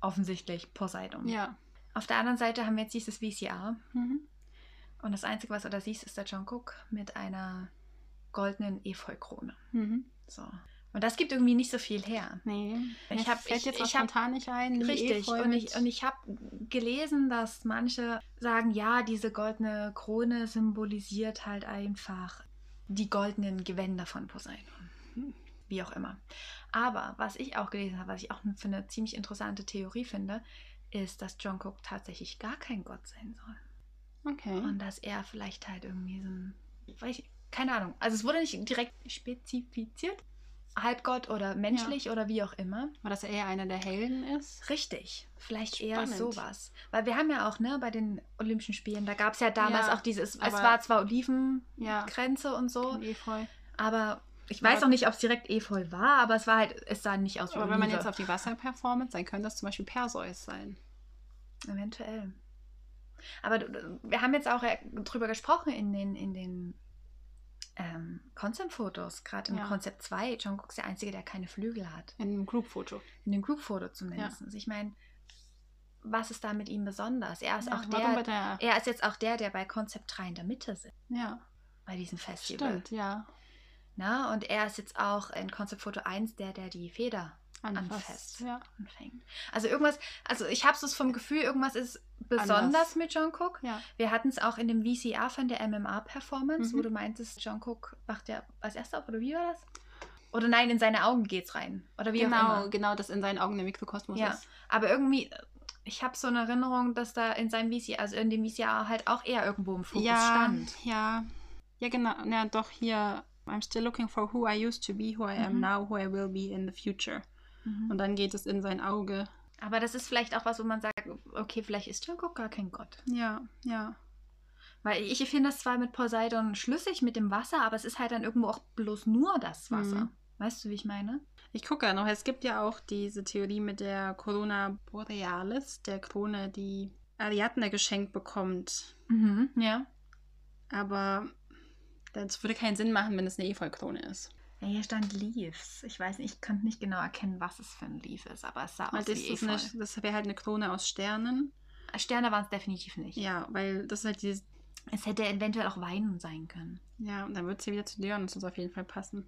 offensichtlich Poseidon. Ja. Auf der anderen Seite haben wir jetzt dieses VCR Mhm. und das Einzige, was du da siehst, ist der Jungkook mit einer goldenen Efeukrone. Mhm. So. Und das gibt irgendwie nicht so viel her. Nee. Ich hab- fällt ich- jetzt ich hab- spontan nicht ein. Richtig. Efeu Und ich, und ich habe gelesen, dass manche sagen, ja, diese goldene Krone symbolisiert halt einfach die goldenen Gewänder von Poseidon. Hm. Wie auch immer. Aber was ich auch gelesen habe, was ich auch für eine ziemlich interessante Theorie finde, ist, dass Jungkook tatsächlich gar kein Gott sein soll. Okay. Und dass er vielleicht halt irgendwie so ein, weiß ich, keine Ahnung. Also es wurde nicht direkt spezifiziert. Halbgott oder menschlich oder wie auch immer. Dass er eher einer der Helden ist. Richtig, vielleicht eher Spannend. sowas. Weil wir haben ja auch, ne, bei den Olympischen Spielen, da gab es ja damals Ja, auch dieses, es war zwar Olivengrenze Ja. und so, Efeu. aber ich Aber- weiß auch nicht, ob es direkt Efeu war, aber es war halt, es sah nicht aus wie Aber wenn man Olive. jetzt auf die Wasserperformance, dann könnte das zum Beispiel Perseus sein. Eventuell. Aber wir haben jetzt auch drüber gesprochen in den, in den ähm, Concept-Fotos, gerade im Ja. Konzept 2. Jungkook ist der Einzige, der keine Flügel hat. In einem Group-Foto. In dem Group-Foto zumindest. Ich meine, was ist da mit ihm besonders? Er ist auch warum der, wird er... er ist jetzt auch der, der bei Konzept 3 in der Mitte sitzt, Ja, bei diesem Festival. stimmt, ja. Na, und er ist jetzt auch in Konzeptfoto 1 der, der die Feder Anfasst, ja. anfängt. Also irgendwas, also ich habe so das vom Gefühl, irgendwas ist besonders Anders. mit Jungkook. Ja. Wir hatten es auch in dem VCR von der MMA-Performance, wo Mhm. du meintest, Jungkook macht ja als erster auf, oder wie war das? Oder nein, in seine Augen geht's rein. Oder wie auch Genau, immer. genau, das in seinen Augen der Mikrokosmos Ja. ist. Aber irgendwie, ich habe so eine Erinnerung, dass da in seinem VCR, also in dem VCR halt auch eher irgendwo im Fokus ja, stand. Ja, ja, genau. Ja, doch hier. I'm still looking for who I used to be, who I am Mhm. now, who I will be in the future. Mhm. Und dann geht es in sein Auge. Aber das ist vielleicht auch was, wo man sagt, okay, vielleicht ist Jungkook gar kein Gott. Ja, ja. Weil ich finde das zwar mit Poseidon schlüssig mit dem Wasser, aber es ist halt dann irgendwo auch bloß nur das Wasser. Mhm. Weißt du, wie ich meine? Ich gucke ja noch. Es gibt ja auch diese Theorie mit der Corona Borealis, der Krone, die Ariadne geschenkt bekommt. Mhm, ja. Aber das würde keinen Sinn machen, wenn es eine Efeukrone ist. Ja, hier stand Leaves. Ich weiß nicht, ich konnte nicht genau erkennen, was es für ein Leaf ist, aber es sah Weil aus das, wie ist Efeu. eine, das wäre halt eine Krone aus Sternen. Sterne waren es definitiv nicht. Ja, weil das ist halt dieses. Es hätte eventuell auch Weinen sein können. Ja, und dann wird sie wieder zu Dionysus auf jeden Fall passen.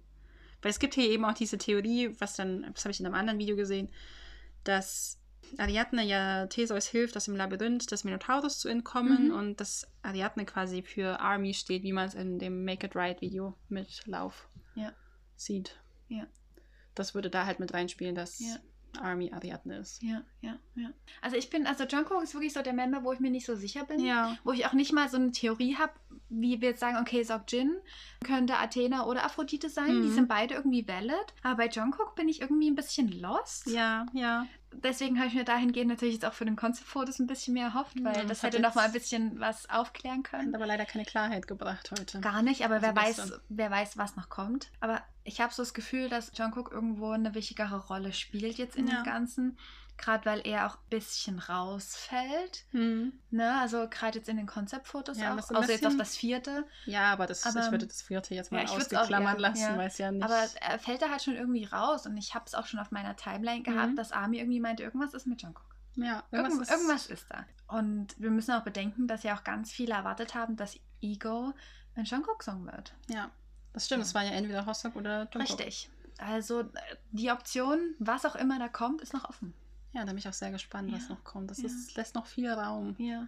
Weil es gibt hier eben auch diese Theorie, was dann, das habe ich in einem anderen Video gesehen, dass Ariadne ja Theseus hilft, aus dem Labyrinth des Minotaurus zu entkommen Mhm. und dass Ariadne quasi für Army steht, wie man es in dem Make It Right Video mit Lauf. Sieht. Ja. Das würde da halt mit reinspielen, dass Ja. Army Ariadne ist. Ja, ja, ja. Also ich bin, also Jungkook ist wirklich so der Member, wo ich mir nicht so sicher bin. Ja. Wo ich auch nicht mal so eine Theorie habe, wie wir jetzt sagen, okay, Jin könnte Athena oder Aphrodite sein. Die Mhm. sind beide irgendwie valid. Aber bei Jungkook bin ich irgendwie ein bisschen lost. Ja, ja. Deswegen habe ich mir dahingehend natürlich jetzt auch für den Concept-Fotos ein bisschen mehr erhofft, weil Ja, das das hat hätte noch mal ein bisschen was aufklären Hat können. aber leider keine Klarheit gebracht heute. Gar nicht, aber Also wer weiß, wer weiß, was noch kommt. Aber ich habe so das Gefühl, dass Jungkook irgendwo eine wichtigere Rolle spielt jetzt in Ja. dem Ganzen. Gerade weil er auch ein bisschen rausfällt. Hm. Ne? Also gerade jetzt in den Konzeptfotos Ja, auch. ist Außer jetzt auch bisschen- das vierte. Ja, aber das, Aber- ich würde das vierte jetzt mal ja, lassen, ja. weil es ja nicht. Aber er fällt da halt schon irgendwie raus. Und ich habe es auch schon auf meiner Timeline gehabt, Mhm. dass Army irgendwie meinte, irgendwas ist mit Jungkook. ja, Irgendwas, irgendwas ist da. Und wir müssen auch bedenken, dass ja auch ganz viele erwartet haben, dass Ego ein Jungkook-Song wird. Ja, das stimmt. Es war ja entweder Hossok oder Jungkook. Richtig. Also äh, die Option, was auch immer da kommt, ist noch offen. Ja, da bin ich auch sehr gespannt, was Ja, noch kommt. Das ja. ist, lässt noch viel Raum Ja,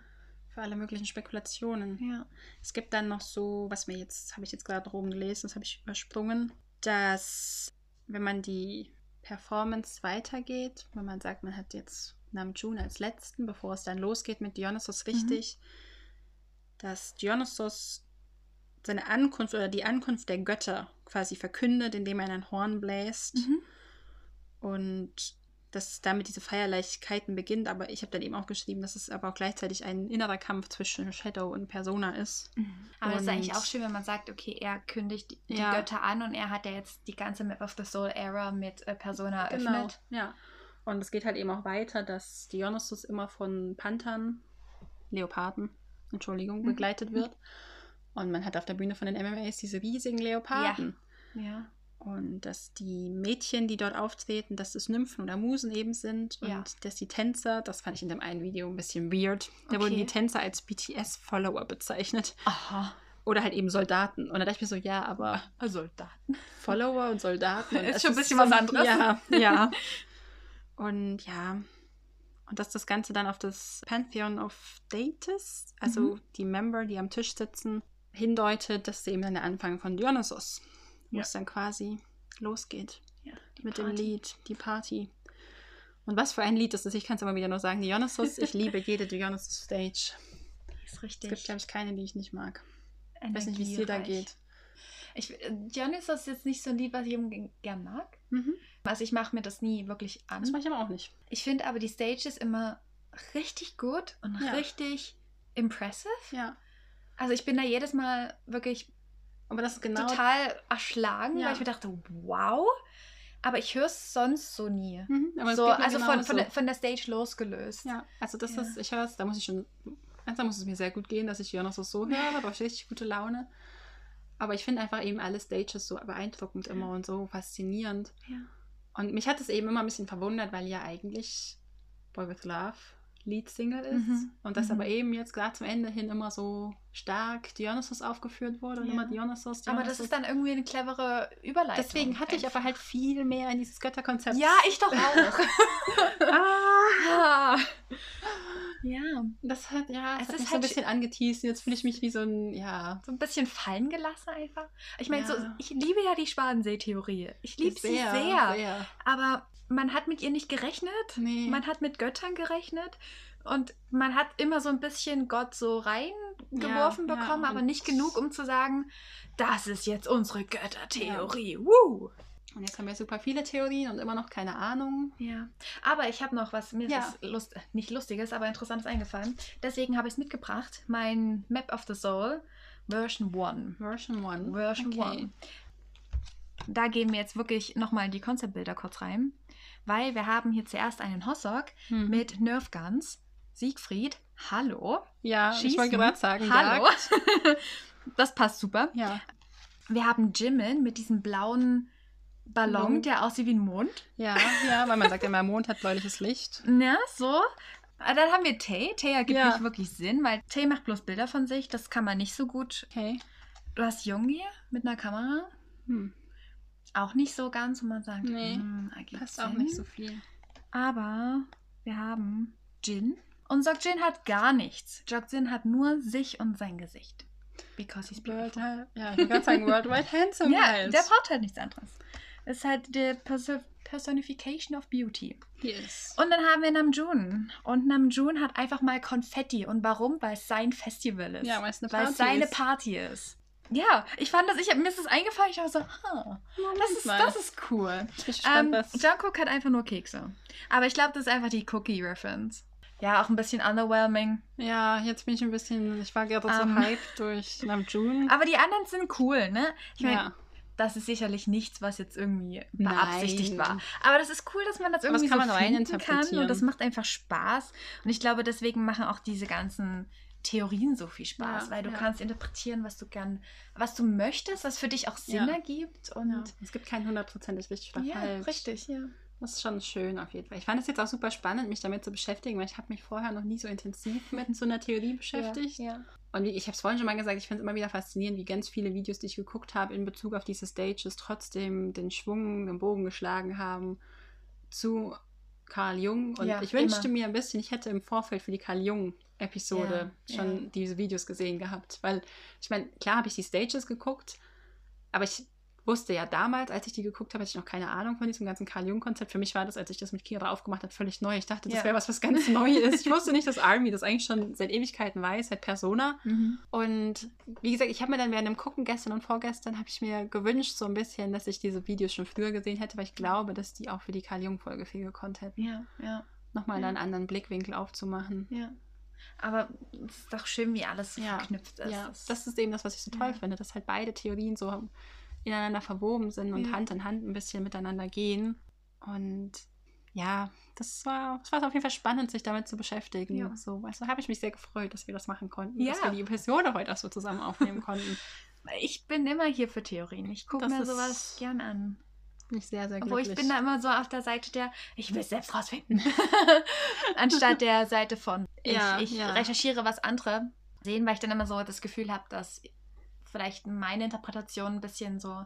für alle möglichen Spekulationen. ja. Es gibt dann noch so, was mir jetzt, habe ich jetzt gerade oben gelesen, das habe ich übersprungen, dass wenn man die Performance weitergeht, wenn man sagt, man hat jetzt Namjoon als letzten, bevor es dann losgeht mit Dionysos richtig, dass Dionysos seine Ankunft oder die Ankunft der Götter quasi verkündet, indem er ein Horn bläst Mhm. und dass damit diese Feierlichkeiten beginnt. Aber ich habe dann eben auch geschrieben, dass es aber auch gleichzeitig ein innerer Kampf zwischen Shadow und Persona ist. Aber es ist eigentlich auch schön, wenn man sagt, okay, er kündigt die, Ja. Götter an und er hat ja jetzt die ganze Map of the Soul Era mit äh, Persona Genau, eröffnet. ja. Und es geht halt eben auch weiter, dass Dionysus immer von Panthern, Leoparden, Entschuldigung, Mhm. begleitet wird. Und man hat auf der Bühne von den MMAs diese riesigen Leoparden. Ja. Und dass die Mädchen, die dort auftreten, dass es Nymphen oder Musen eben sind. Und Ja. dass die Tänzer, das fand ich in dem einen Video ein bisschen weird, da wurden Okay. die Tänzer als BTS-Follower bezeichnet. Aha. Oder halt eben Soldaten. Und da dachte ich mir so, ja, aber Soldaten. Follower und Soldaten. Und Ist schon ein bisschen was anderes. Ja, ja. Und ja. Und dass das Ganze dann auf das Pantheon of Deities, also Mhm. die Member, die am Tisch sitzen, hindeutet, dass eben dann der Anfang von Dionysos, wo Ja. es dann quasi losgeht Ja, mit dem Party. Lied, die Party. Und was für ein Lied das ist, ich kann es immer wieder nur sagen. Dionysos, ich liebe jede Dionysos-Stage. Ist Es richtig. gibt, glaube ich, keine, die ich nicht mag. Ich weiß nicht, wie es dir da geht. Ich, äh, Dionysos ist jetzt nicht so ein Lied, was ich gern mag. Mhm. Also ich mache mir das nie wirklich an. Das mache ich aber auch nicht. Ich finde aber die Stages immer richtig gut und Ja. richtig impressive. Ja. Also ich bin da jedes Mal wirklich Aber das ist genau total erschlagen, Ja. weil ich mir dachte, wow. Aber ich höre es sonst so nie. Mhm, so, also von, genauso. von, der, von der Stage losgelöst. Ja, also das Ja. ist, ich höre es, da muss ich schon, langsam muss es mir sehr gut gehen, dass ich Jonas so höre, da habe ich richtig gute Laune. Aber ich finde einfach eben alle Stages so beeindruckend immer und so faszinierend. Ja. Und mich hat es eben immer ein bisschen verwundert, weil ja eigentlich Boy with Love Leadsingle ist. Mhm. Und dass Mhm. aber eben jetzt gerade zum Ende hin immer so stark Dionysus aufgeführt wurde und Ja. immer Dionysus, Dionysus. Aber das ist dann irgendwie eine clevere Überleitung. Deswegen hatte ich aber halt viel mehr in dieses Götterkonzept. Ja, ich doch auch. Ah, ja, das hat, ja, Es das hat ist mich so ein halt bisschen angeteased. Jetzt fühle ich mich wie so ein, ja. so ein bisschen fallen gelassen einfach. Ich meine, so, Ja. ich liebe ja die Schwanensee-Theorie. Ich liebe sie sehr, sehr. Aber man hat mit ihr nicht gerechnet. Nee. Man hat mit Göttern gerechnet. Und man hat immer so ein bisschen Gott so reingeworfen Ja, ja, bekommen, aber und- nicht genug, um zu sagen, das ist jetzt unsere Göttertheorie. Woo! Und jetzt haben wir super viele Theorien und immer noch keine Ahnung. Ja, aber ich habe noch was, mir Ja. ist Lust, nicht Lustiges, aber Interessantes eingefallen. Deswegen habe ich es mitgebracht. Mein Map of the Soul, Version 1. Version 1. Version 1. Da gehen wir jetzt wirklich nochmal die Konzeptbilder kurz rein, weil wir haben hier zuerst einen Hossok Hm. mit Nerf Guns, Siegfried, hallo, ja, ich Schießen, wollte gerade sagen, hallo. Das passt super. Ja, Wir haben Jimin mit diesem blauen Ballon, Ballon. der aussieht wie ein Mond. ja, ja, weil man sagt immer, Mond hat bläuliches Licht. Ja, so. Ah, Dann haben wir Tay. Tay ergibt Ja. nicht wirklich Sinn, weil Tay macht bloß Bilder von sich. Das kann man nicht so gut. Okay. Du hast Jungi mit einer Kamera. Hm. Auch nicht so ganz, wo man sagt, Nee, hm, Passt auch nicht so viel. Aber wir haben Jin. Und Jin hat gar nichts. Jin hat nur sich und sein Gesicht. Because he's World, beautiful. ja, ich wollte sagen, Worldwide Handsome Ja, halt. der braucht halt nichts anderes. Ist halt die Perso Personification of Beauty. Yes. Und dann haben wir Namjoon. Und Namjoon hat einfach mal Konfetti. Und warum? Weil es sein Festival ist. Ja, weil es eine Weil Party es seine ist. Party ist. Ja, ich fand das, ich mir ist das eingefallen, ich war so, ha, das ist, das ist cool. Ähm, Jungkook hat einfach nur Kekse. Aber ich glaube, das ist einfach die Cookie-Reference. Ja, auch ein bisschen underwhelming. Ja, jetzt bin ich ein bisschen, ich war gerade Ähm. so hyped durch Namjoon. Aber die anderen sind cool, ne? Ich meine, ja. das ist sicherlich nichts, was jetzt irgendwie Nein. beabsichtigt war. Aber das ist cool, dass man das Aber das irgendwie kann so man finden kann und das macht einfach Spaß. Und ich glaube, deswegen machen auch diese ganzen Theorien so viel Spaß, Ja, weil du ja. kannst interpretieren, was du gern, was du möchtest, was für dich auch Sinn Ja. ergibt und ja. Es gibt kein hundertprozentig richtig oder ja, falsch. richtig, ja. Das ist schon schön auf jeden Fall. Ich fand es jetzt auch super spannend, mich damit zu beschäftigen, weil ich habe mich vorher noch nie so intensiv mit so einer Theorie beschäftigt. Ja, ja. Und wie, ich habe es vorhin schon mal gesagt, ich finde es immer wieder faszinierend, wie ganz viele Videos, die ich geguckt habe in Bezug auf diese Stages, trotzdem den Schwung, den Bogen geschlagen haben zu Carl Jung. Und Ja, ich wünschte immer. mir ein bisschen, ich hätte im Vorfeld für die Carl Jung-Episode Ja, schon ja. diese Videos gesehen gehabt. Weil, ich meine, klar habe ich die Stages geguckt, aber ich wusste ja damals, als ich die geguckt habe, hatte ich noch keine Ahnung von diesem ganzen Carl Jung-Konzept. Für mich war das, als ich das mit Kira aufgemacht habe, völlig neu. Ich dachte, das Ja. wäre was, was ganz neu ist. Ich wusste nicht, dass Army das eigentlich schon seit Ewigkeiten weiß, seit Persona. Mhm. Und wie gesagt, ich habe mir dann während dem Gucken gestern und vorgestern, habe ich mir gewünscht so ein bisschen, dass ich diese Videos schon früher gesehen hätte, weil ich glaube, dass die auch für die Karl Jung-Folge viel gekonnt hätten. ja, ja, Nochmal Ja. einen anderen Blickwinkel aufzumachen. ja. Aber es ist doch schön, wie alles Ja, verknüpft ist. Ja, das ist eben das, was ich so toll Ja. finde, dass halt beide Theorien so ineinander verwoben sind und Ja. Hand in Hand ein bisschen miteinander gehen. Und ja, das war, das war auf jeden Fall spannend, sich damit zu beschäftigen. Ja. So, also habe ich mich sehr gefreut, dass wir das machen konnten, dass Ja. wir die Episode heute auch so zusammen aufnehmen konnten. Ich bin immer hier für Theorien. Ich gucke mir sowas gern an. Bin ich sehr, sehr Obwohl glücklich. ich bin da immer so auf der Seite der, ich will es selbst rausfinden. Anstatt der Seite von, ich, Ja, ich recherchiere, was andere sehen, weil ich dann immer so das Gefühl habe, dass vielleicht meine Interpretationen ein bisschen so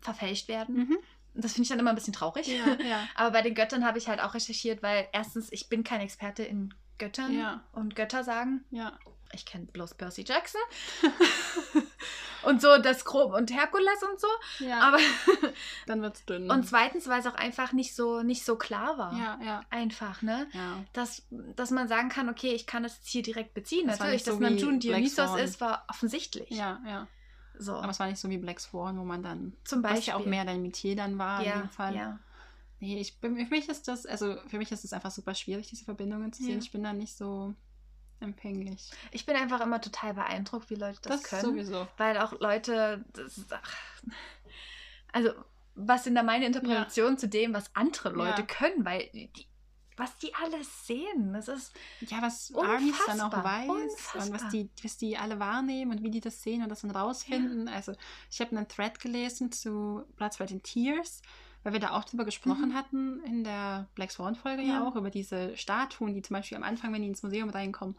verfälscht werden. Mhm. Das finde ich dann immer ein bisschen traurig. Ja, ja. Aber bei den Göttern habe ich halt auch recherchiert, weil erstens, ich bin kein Experte in Göttern Ja. und Götter sagen, Ja. Ich kenne bloß Percy Jackson und so das Grob und Herkules und so. ja. Aber dann wird's dünn. und zweitens, weil es auch einfach nicht so nicht so klar war. ja, ja. Einfach, ne? Ja. Dass, dass man sagen kann, okay, ich kann das jetzt hier direkt beziehen. Das Natürlich, so dass Namjoon Black Dionysos ist, war offensichtlich. Ja, ja. So, Aber es war nicht so wie Black Swan, wo man dann, zum Beispiel. was ja auch mehr dein Metier dann war ja, in dem Fall. Ja. Nee, ich bin, für mich ist das, also für mich ist es einfach super schwierig, diese Verbindungen zu sehen. Ja. Ich bin da nicht so empfänglich. Ich bin einfach immer total beeindruckt, wie Leute das, können. sowieso. Weil auch Leute, das ach, also was sind da meine Interpretation zu dem, was andere Leute Ja. können, weil die, was die alles sehen, das ist Ja, was Armies dann auch Unfassbar, weiß und unfassbar. was die, was die alle wahrnehmen und wie die das sehen und das dann rausfinden. Also ich habe einen Thread gelesen zu Blood, Sweat and Tears, weil wir da auch drüber gesprochen Mhm. hatten in der Black Swan-Folge ja. Ja. auch, über diese Statuen, die zum Beispiel am Anfang, wenn die ins Museum reinkommen,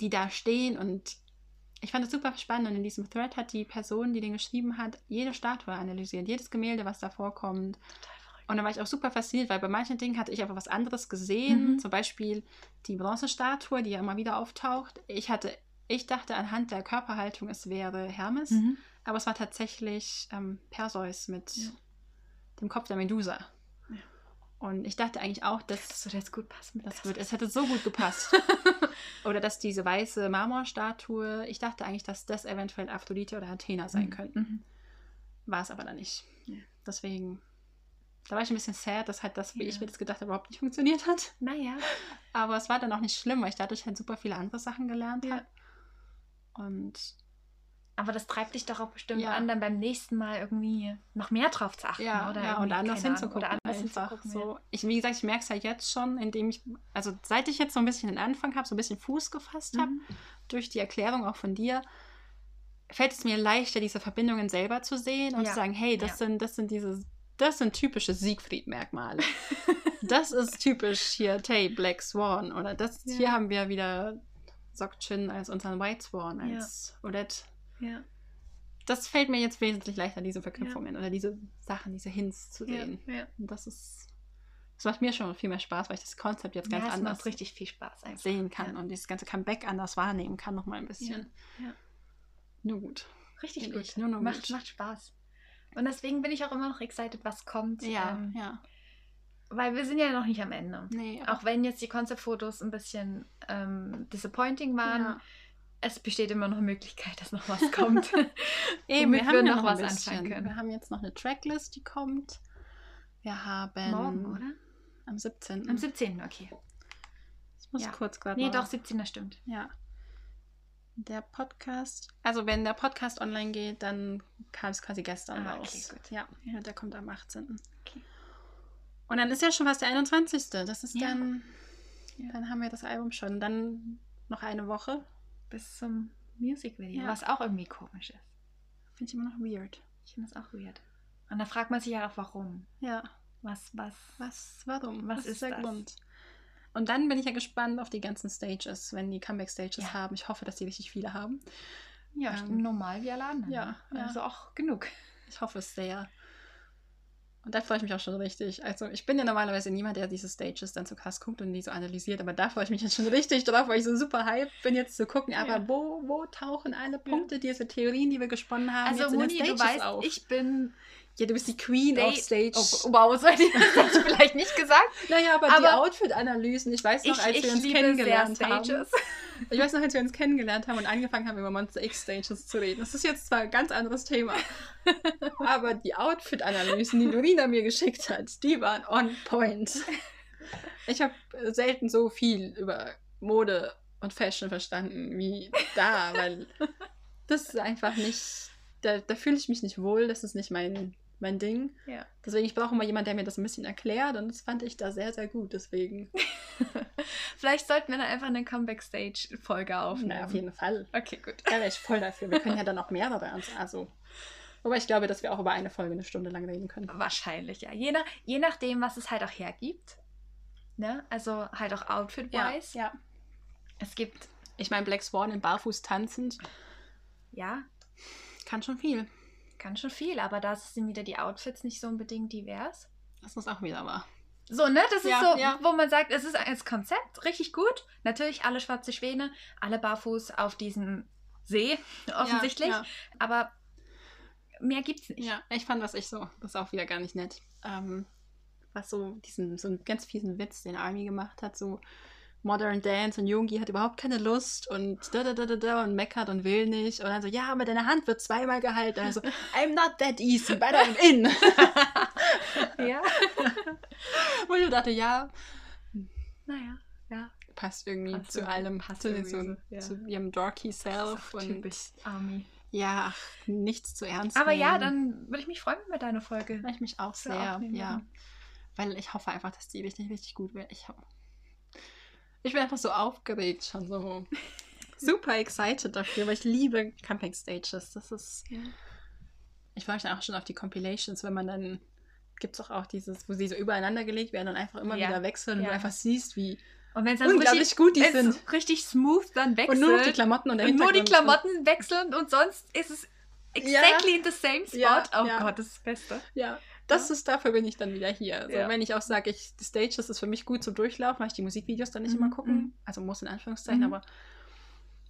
die da stehen und ich fand das super spannend und in diesem Thread hat die Person, die den geschrieben hat, jede Statue analysiert, jedes Gemälde, was da vorkommt. Total. Und da war ich auch super fasziniert, weil bei manchen Dingen hatte ich einfach was anderes gesehen. Mhm. Zum Beispiel die Bronzestatue, die ja immer wieder auftaucht. Ich hatte, ich dachte anhand der Körperhaltung, es wäre Hermes, Mhm. aber es war tatsächlich ähm, Perseus mit Ja. Dem Kopf der Medusa. Ja. Und ich dachte eigentlich auch, dass Das würde jetzt gut passen das wird, es hätte so gut gepasst. oder dass diese weiße Marmorstatue, ich dachte eigentlich, dass das eventuell Aphrodite oder Athena sein Mhm. könnten. Mhm. War es aber dann nicht. Ja. Deswegen, da war ich ein bisschen sad, dass halt das, wie Ja. ich mir das gedacht habe, überhaupt nicht funktioniert hat. Naja. Aber es war dann auch nicht schlimm, weil ich dadurch halt super viele andere Sachen gelernt habe. Und Aber das treibt dich doch auch bestimmt Ja. an, dann beim nächsten Mal irgendwie noch mehr drauf zu achten. ja, oder ja und anders hinzugucken. Oder anders einfach hinzugucken. so. Ich, wie gesagt, ich merke es ja jetzt schon, indem ich, also seit ich jetzt so ein bisschen den Anfang habe, so ein bisschen Fuß gefasst ja. habe, Mhm. durch die Erklärung auch von dir, fällt es mir leichter, diese Verbindungen selber zu sehen und Ja. zu sagen, hey, das sind, das sind diese, das sind typische Siegfried-Merkmale. das ist typisch hier Tay, Black Swan. Oder das, hier haben wir wieder Sokchin als unseren White Swan, als Odette. Ja. Das fällt mir jetzt wesentlich leichter, diese Verknüpfungen oder diese Sachen, diese Hints zu Ja. sehen. Ja. Und das ist, das macht mir schon viel mehr Spaß, weil ich das Konzept jetzt ganz ja, anders macht richtig viel Spaß einfach. sehen kann Ja. und dieses ganze Comeback anders wahrnehmen kann, noch mal ein bisschen. Ja. Nur gut. Richtig Finde gut. ich, nur noch macht, gut. macht Spaß. Und deswegen bin ich auch immer noch excited, was kommt. Ja, ähm, ja. Weil wir sind ja noch nicht am Ende. Nee, Auch wenn jetzt die Konzeptfotos ein bisschen ähm, disappointing waren, ja. Es besteht immer noch eine Möglichkeit, dass noch was kommt. Eben, wir haben wir ja noch noch was anfangen können. Wir haben jetzt noch eine Tracklist, die kommt. Wir haben Morgen, oder? am 17. Am 17. Okay. Ich muss Ja. kurz gerade Nee, doch, 17. stimmt. Ja. Der Podcast. Also wenn der Podcast online geht, dann kam es quasi gestern Ah, raus. okay, gut. Ja, der kommt am 18. Okay. Und dann ist ja schon fast der 21. Das ist Ja. dann. Dann haben wir das Album schon. Dann noch eine Woche. Bis zum Musikvideo, Ja. was auch irgendwie komisch ist. Finde ich immer noch weird. Ich finde das auch weird. Und da fragt man sich ja auch, warum. Ja. Was, was? Was, warum? Was ist der das? Grund? Und dann bin ich ja gespannt auf die ganzen Stages, wenn die Comeback-Stages Ja. haben. Ich hoffe, dass die richtig viele haben. Ja, Ähm, normal wie alle anderen. ja, ja. Also auch genug. Ich hoffe es sehr. Und da freue ich mich auch schon richtig. Also ich bin ja normalerweise niemand, der diese Stages dann zu krass guckt und die so analysiert, aber da freue ich mich jetzt schon richtig drauf, weil ich so super hype bin jetzt zu gucken. Aber Ja. wo, wo tauchen alle Punkte, diese Theorien, die wir gesponnen haben, Also jetzt in den Moni, du Stages weißt, auf? ich bin ja, du bist die Queen State- of Stage. Oh, wow, sollte ich das vielleicht nicht gesagt? Naja, aber, die Aber Outfit-Analysen, ich weiß noch, Ich, als ich wir uns kennengelernt haben. Ich weiß noch, als wir uns kennengelernt haben und angefangen haben, über Monster X Stages zu reden. Das ist jetzt zwar ein ganz anderes Thema, aber die Outfit-Analysen, die Norina mir geschickt hat, die waren on point. Ich habe selten so viel über Mode und Fashion verstanden wie da, weil das ist einfach nicht, da, da fühle ich mich nicht wohl, das ist nicht mein, mein Ding. Ja. Deswegen, ich brauche immer jemanden, der mir das ein bisschen erklärt und das fand ich da sehr, sehr gut. Deswegen, Vielleicht sollten wir dann einfach eine Comeback-Stage-Folge aufnehmen. na, auf jeden Fall. Okay, gut. Da wäre ich voll dafür. Wir können ja dann auch mehrere ans also. Wobei ich glaube, dass wir auch über eine Folge eine Stunde lang reden können. Wahrscheinlich, ja. Je, nach, je nachdem, was es halt auch hergibt. Ne? Also halt auch Outfit-wise. ja. Es gibt, Ich meine, Black Swan in Barfuß tanzend ja, kann schon viel. Kann schon viel, aber da sind wieder die Outfits nicht so unbedingt divers. Das ist auch wieder wahr. So, ne? Das ist Ja, so, ja. wo man sagt, es ist als Konzept richtig gut. Natürlich alle schwarze Schwäne, alle barfuß auf diesem See, offensichtlich. Ja, Aber mehr gibt's nicht. ja. ich fand, was ich so, das ist auch wieder gar nicht nett. Ähm, was so diesen, so einen ganz fiesen Witz, den Army gemacht hat, so Modern Dance und Jungi hat überhaupt keine Lust und da da da da da und meckert und will nicht. Und dann so, ja, aber deine Hand wird zweimal gehalten. Also, I'm not that easy, but I'm in. Ja. Wo ich dachte, ja, naja, ja. passt irgendwie Passt zu allem, passt zu, irgendwie zu, so, ja. zu ihrem dorky Self und Typisch Army. ja, ach, nichts zu ernst Aber ja, nehmen. dann würde ich mich freuen über deine Folge. Ich mich auch sehr, ja. Weil ich hoffe einfach, dass die richtig, richtig gut wird. Ich, hab- ich bin einfach so aufgeregt, schon so super excited dafür, weil ich liebe Camping Stages. Das ist. Ja. Ich freue mich dann auch schon auf die Compilations, wenn man dann gibt es auch, auch dieses, wo sie so übereinander gelegt werden und einfach immer Ja. wieder wechseln und Ja. du einfach siehst, wie Und wenn es dann unglaublich richtig, gut die sind. richtig smooth dann wechselt. Und nur die Klamotten und und nur die. Klamotten wechseln und sonst ist es exactly in the same spot. Oh. Gott, das ist das Beste. Ja, das ist, dafür bin ich dann wieder hier. Also Ja. wenn ich auch sage, ich, die Stages ist für mich gut zum Durchlaufen, weil ich die Musikvideos dann nicht Mhm, immer gucken. mhm. Also muss in Anführungszeichen, Mhm. aber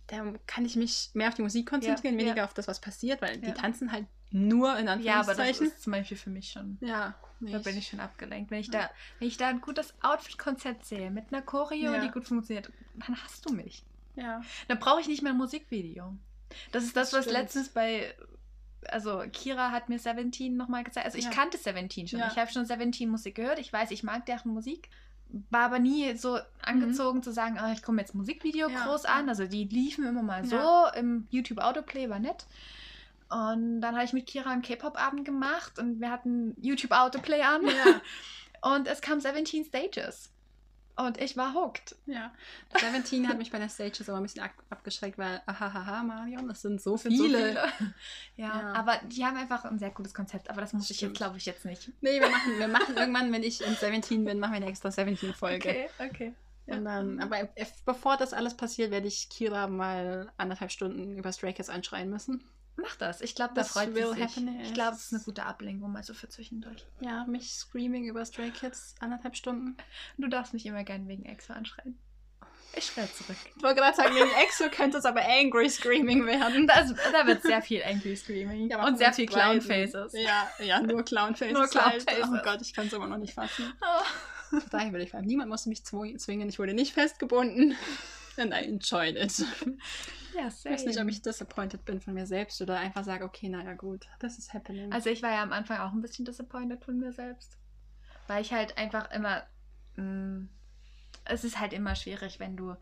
da kann ich mich mehr auf die Musik konzentrieren, Ja, weniger auf das, was passiert, weil die tanzen halt nur in Ja, aber das Anführungszeichen. ist zum Beispiel für mich schon. Ja, Da nicht. bin ich schon abgelenkt. Wenn ich da, wenn ich da ein gutes Outfit-Konzept sehe, mit einer Choreo, die gut funktioniert, dann hast du mich. Ja. Dann brauche ich nicht mehr ein Musikvideo. Das ist das, Das was stimmt. letztens bei. Also, Kira hat mir Seventeen nochmal gezeigt. Also, ich Ja. kannte Seventeen schon. Ja. Ich habe schon Seventeen Musik gehört. Ich weiß, ich mag deren Musik. War aber nie so angezogen zu sagen, ah, ich komme jetzt Musikvideo Mhm. Ja, groß an. Also, die liefen immer mal so im YouTube Autoplay, war nett. Und dann habe ich mit Kira einen K-Pop-Abend gemacht und wir hatten YouTube Autoplay an. Und es kam 17 Stages. Und ich war hooked. ja. Seventeen hat mich bei den Stages aber ein bisschen ab abgeschreckt, weil, ahahaha, Marion, das sind so Es sind so viele. Ja, Ja. aber die haben einfach ein sehr gutes Konzept. Aber das muss ich jetzt, glaube ich, jetzt nicht. Nee, wir machen, wir machen irgendwann, wenn ich in Seventeen bin, machen wir eine extra Seventeen-Folge. okay. Und dann, aber bevor das alles passiert, werde ich Kira mal anderthalb Stunden über Stray Kids anschreien müssen. Mach das. Ich glaube, das Das freut will sich. happen, Ich glaube, es ist eine gute Ablenkung mal so für zwischendurch. Ja, mich screaming über Stray Kids anderthalb Stunden. Du darfst mich immer gern wegen Exo anschreien. Ich schreie zurück. Ich wollte gerade sagen, wegen EXO könnte es aber angry screaming werden. Das, da wird sehr viel Angry Screaming. Ja, und sehr viel. Clown Faces. Ja, ja, nur Clown Faces. Nur Clown halt. Faces. Oh Gott, ich kann es immer noch nicht fassen. Oh. Daher will ich sagen, niemand musste mich zwingen. Ich wurde nicht festgebunden. And I enjoyed it. Ja, Ich weiß nicht, ob ich disappointed bin von mir selbst oder einfach sage, okay, naja, gut, this is happening. Also ich war ja am Anfang auch ein bisschen disappointed von mir selbst. Weil ich halt einfach immer. Mh, es ist halt immer schwierig, wenn du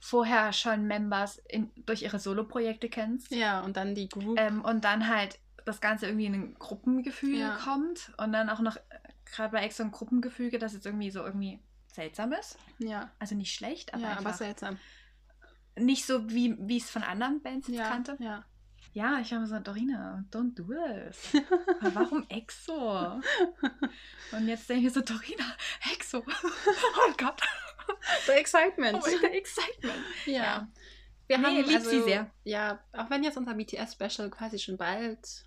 vorher schon Members in, durch ihre Solo-Projekte kennst. ja, und dann die Group. Ähm, und dann halt das Ganze irgendwie in ein Gruppengefüge Ja. kommt. Und dann auch noch, äh, gerade bei Exo ein Gruppengefüge, das jetzt irgendwie so irgendwie seltsam ist. ja, Also nicht schlecht, aber ja, aber seltsam. nicht so, wie ich es von anderen Bands jetzt Ja, kannte. ja. Ja, ich habe so, Dorina, don't do this. Warum Exo? Und jetzt denke ich so, Dorina, Exo. Oh mein Gott. The excitement. Oh Gott, Excitement. Ja. Ja. Wir Nee, haben liebt also, sie sehr. Ja, auch wenn jetzt unser BTS-Special quasi schon bald,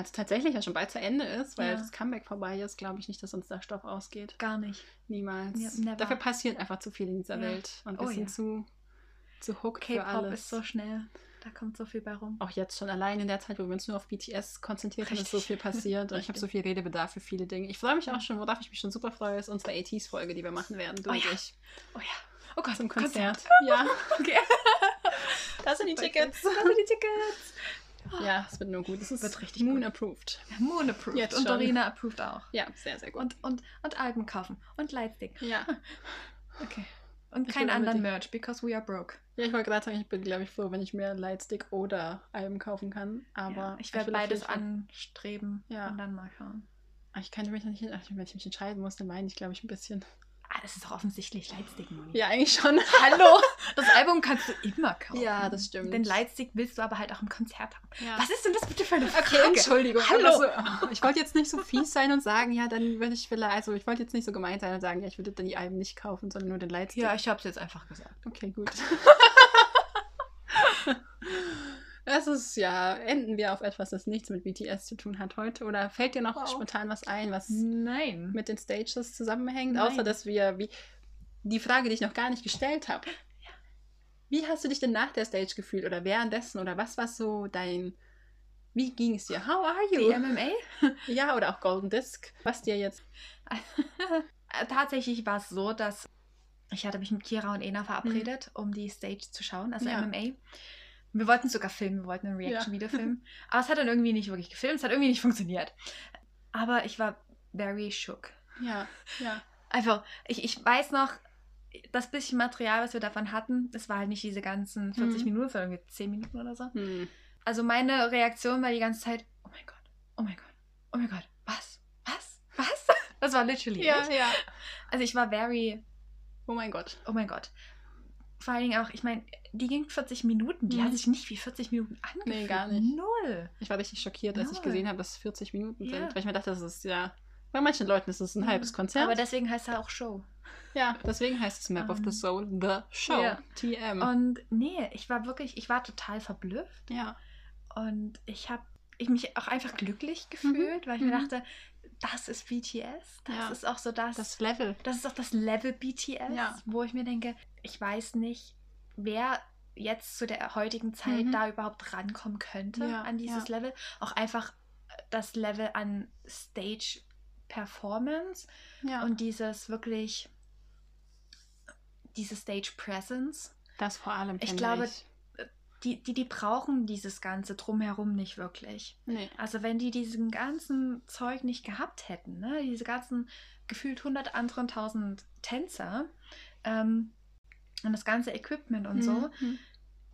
also tatsächlich ja schon bald zu Ende ist, weil Ja. das Comeback vorbei ist, glaube ich nicht, dass uns der Stoff ausgeht. Gar nicht. Niemals. Never. Dafür passiert einfach zu viel in dieser Ja. Welt. Und wir Oh sind ja. zu, zu hooked für K-Pop alles. ist so schnell. Da kommt so viel bei rum. auch jetzt schon allein in der Zeit, wo wir uns nur auf BTS konzentriert haben, ist so viel passiert und ich habe so viel Redebedarf für viele Dinge. Ich freue mich auch schon, worauf ich mich schon super freue, ist unsere 80s-Folge, die wir machen werden, du Oh ja. ich. Oh ja. Oh Gott, Zum Konzert. Konzert. Ja, Okay. da sind die Tickets. Da sind die Tickets. Ja, es wird nur gut. Es Wird richtig Moon gut. approved. Moon approved. Jetzt und schon. Dorina approved auch. Ja, sehr, sehr gut. Und, und, und Alben kaufen. Und Lightstick. ja. Okay. Und Ich keinen anderen Merch, because we are broke. ja, ich wollte gerade sagen, ich bin, glaube ich, froh, wenn ich mehr Lightstick oder Alben kaufen kann. Aber ja, ich werde beides anstreben Ja. und dann mal schauen. Ich könnte mich noch nicht, wenn ich mich entscheiden muss, dann meine ich, glaube ich, ein bisschen. Das ist doch offensichtlich Lightstick, Moni. Ja, eigentlich schon. Hallo! Das Album kannst du immer kaufen. Ja, das stimmt. Den Lightstick willst du aber halt auch im Konzert haben. Ja. Was ist denn das bitte für eine Okay, Frage? Entschuldigung. Hallo. aber So, ich wollte jetzt nicht so fies sein und sagen, ja, dann würde ich vielleicht, also ich wollte jetzt nicht so gemein sein und sagen, ja, ich würde dann die Alben nicht kaufen, sondern nur den Lightstick. Ja, ich hab's jetzt einfach gesagt. Okay, gut. Es ist ja, enden wir auf etwas, das nichts mit BTS zu tun hat heute. Oder fällt dir noch Wow. spontan was ein, was Nein. mit den Stages zusammenhängt? Nein. Außer, dass wir, wie, die Frage, die ich noch gar nicht gestellt habe. Wie hast du dich denn nach der Stage gefühlt oder währenddessen oder was war so dein, wie ging es dir? How are Die you? MMA? Ja, oder auch Golden Disc. Was dir jetzt, Tatsächlich war es so, dass ich hatte mich mit Kira und Ena verabredet, um die Stage zu schauen, also Mhm. Ja. MMA. Wir wollten sogar filmen, wir wollten ein Reaction-Video filmen. Aber es hat dann irgendwie nicht wirklich gefilmt, es hat irgendwie nicht funktioniert. Aber ich war very shook. ja, ja, Einfach, ich, ich weiß noch, das bisschen Material, was wir davon hatten, das war halt nicht diese ganzen 40 Mhm. Minuten, sondern irgendwie 10 Minuten oder so. hm. Also meine Reaktion war die ganze Zeit, oh mein Gott, oh mein Gott, oh mein Gott, was, was, was? Das war literally ja, it. ja. Also ich war very, Oh mein Gott. oh mein Gott. Vor allen Dingen auch, ich meine, die ging 40 Minuten, die Mhm. hat sich nicht wie 40 Minuten angefühlt. gar nicht. Null. Ich war richtig schockiert, als ich gesehen habe, dass es 40 Minuten Ja. sind. Weil ich mir dachte, das ist ja Bei manchen Leuten ist es ein halbes Konzert. Aber deswegen heißt er auch Show. ja, deswegen heißt es Map of the Ähm, Soul, The Show, ja. TM. Und nee, ich war wirklich, ich war total verblüfft. ja, Und ich habe ich mich auch einfach glücklich gefühlt, weil ich mir Mhm. dachte, das ist BTS. Das Ja. ist auch so das. das Level. das ist auch das Level BTS, Ja. wo ich mir denke, ich weiß nicht, wer jetzt zu der heutigen Zeit Mhm. da überhaupt rankommen könnte Ja, an dieses ja. Level. Auch einfach das Level an Stage Performance Ja. und dieses wirklich, diese Stage Presence. das vor allem, Ich glaube, ich. Die, die, die brauchen dieses Ganze drumherum nicht wirklich. Nee. Also wenn die diesen ganzen Zeug nicht gehabt hätten, ne, diese ganzen gefühlt hundert anderen tausend Tänzer ähm, und das ganze Equipment und so, Mhm.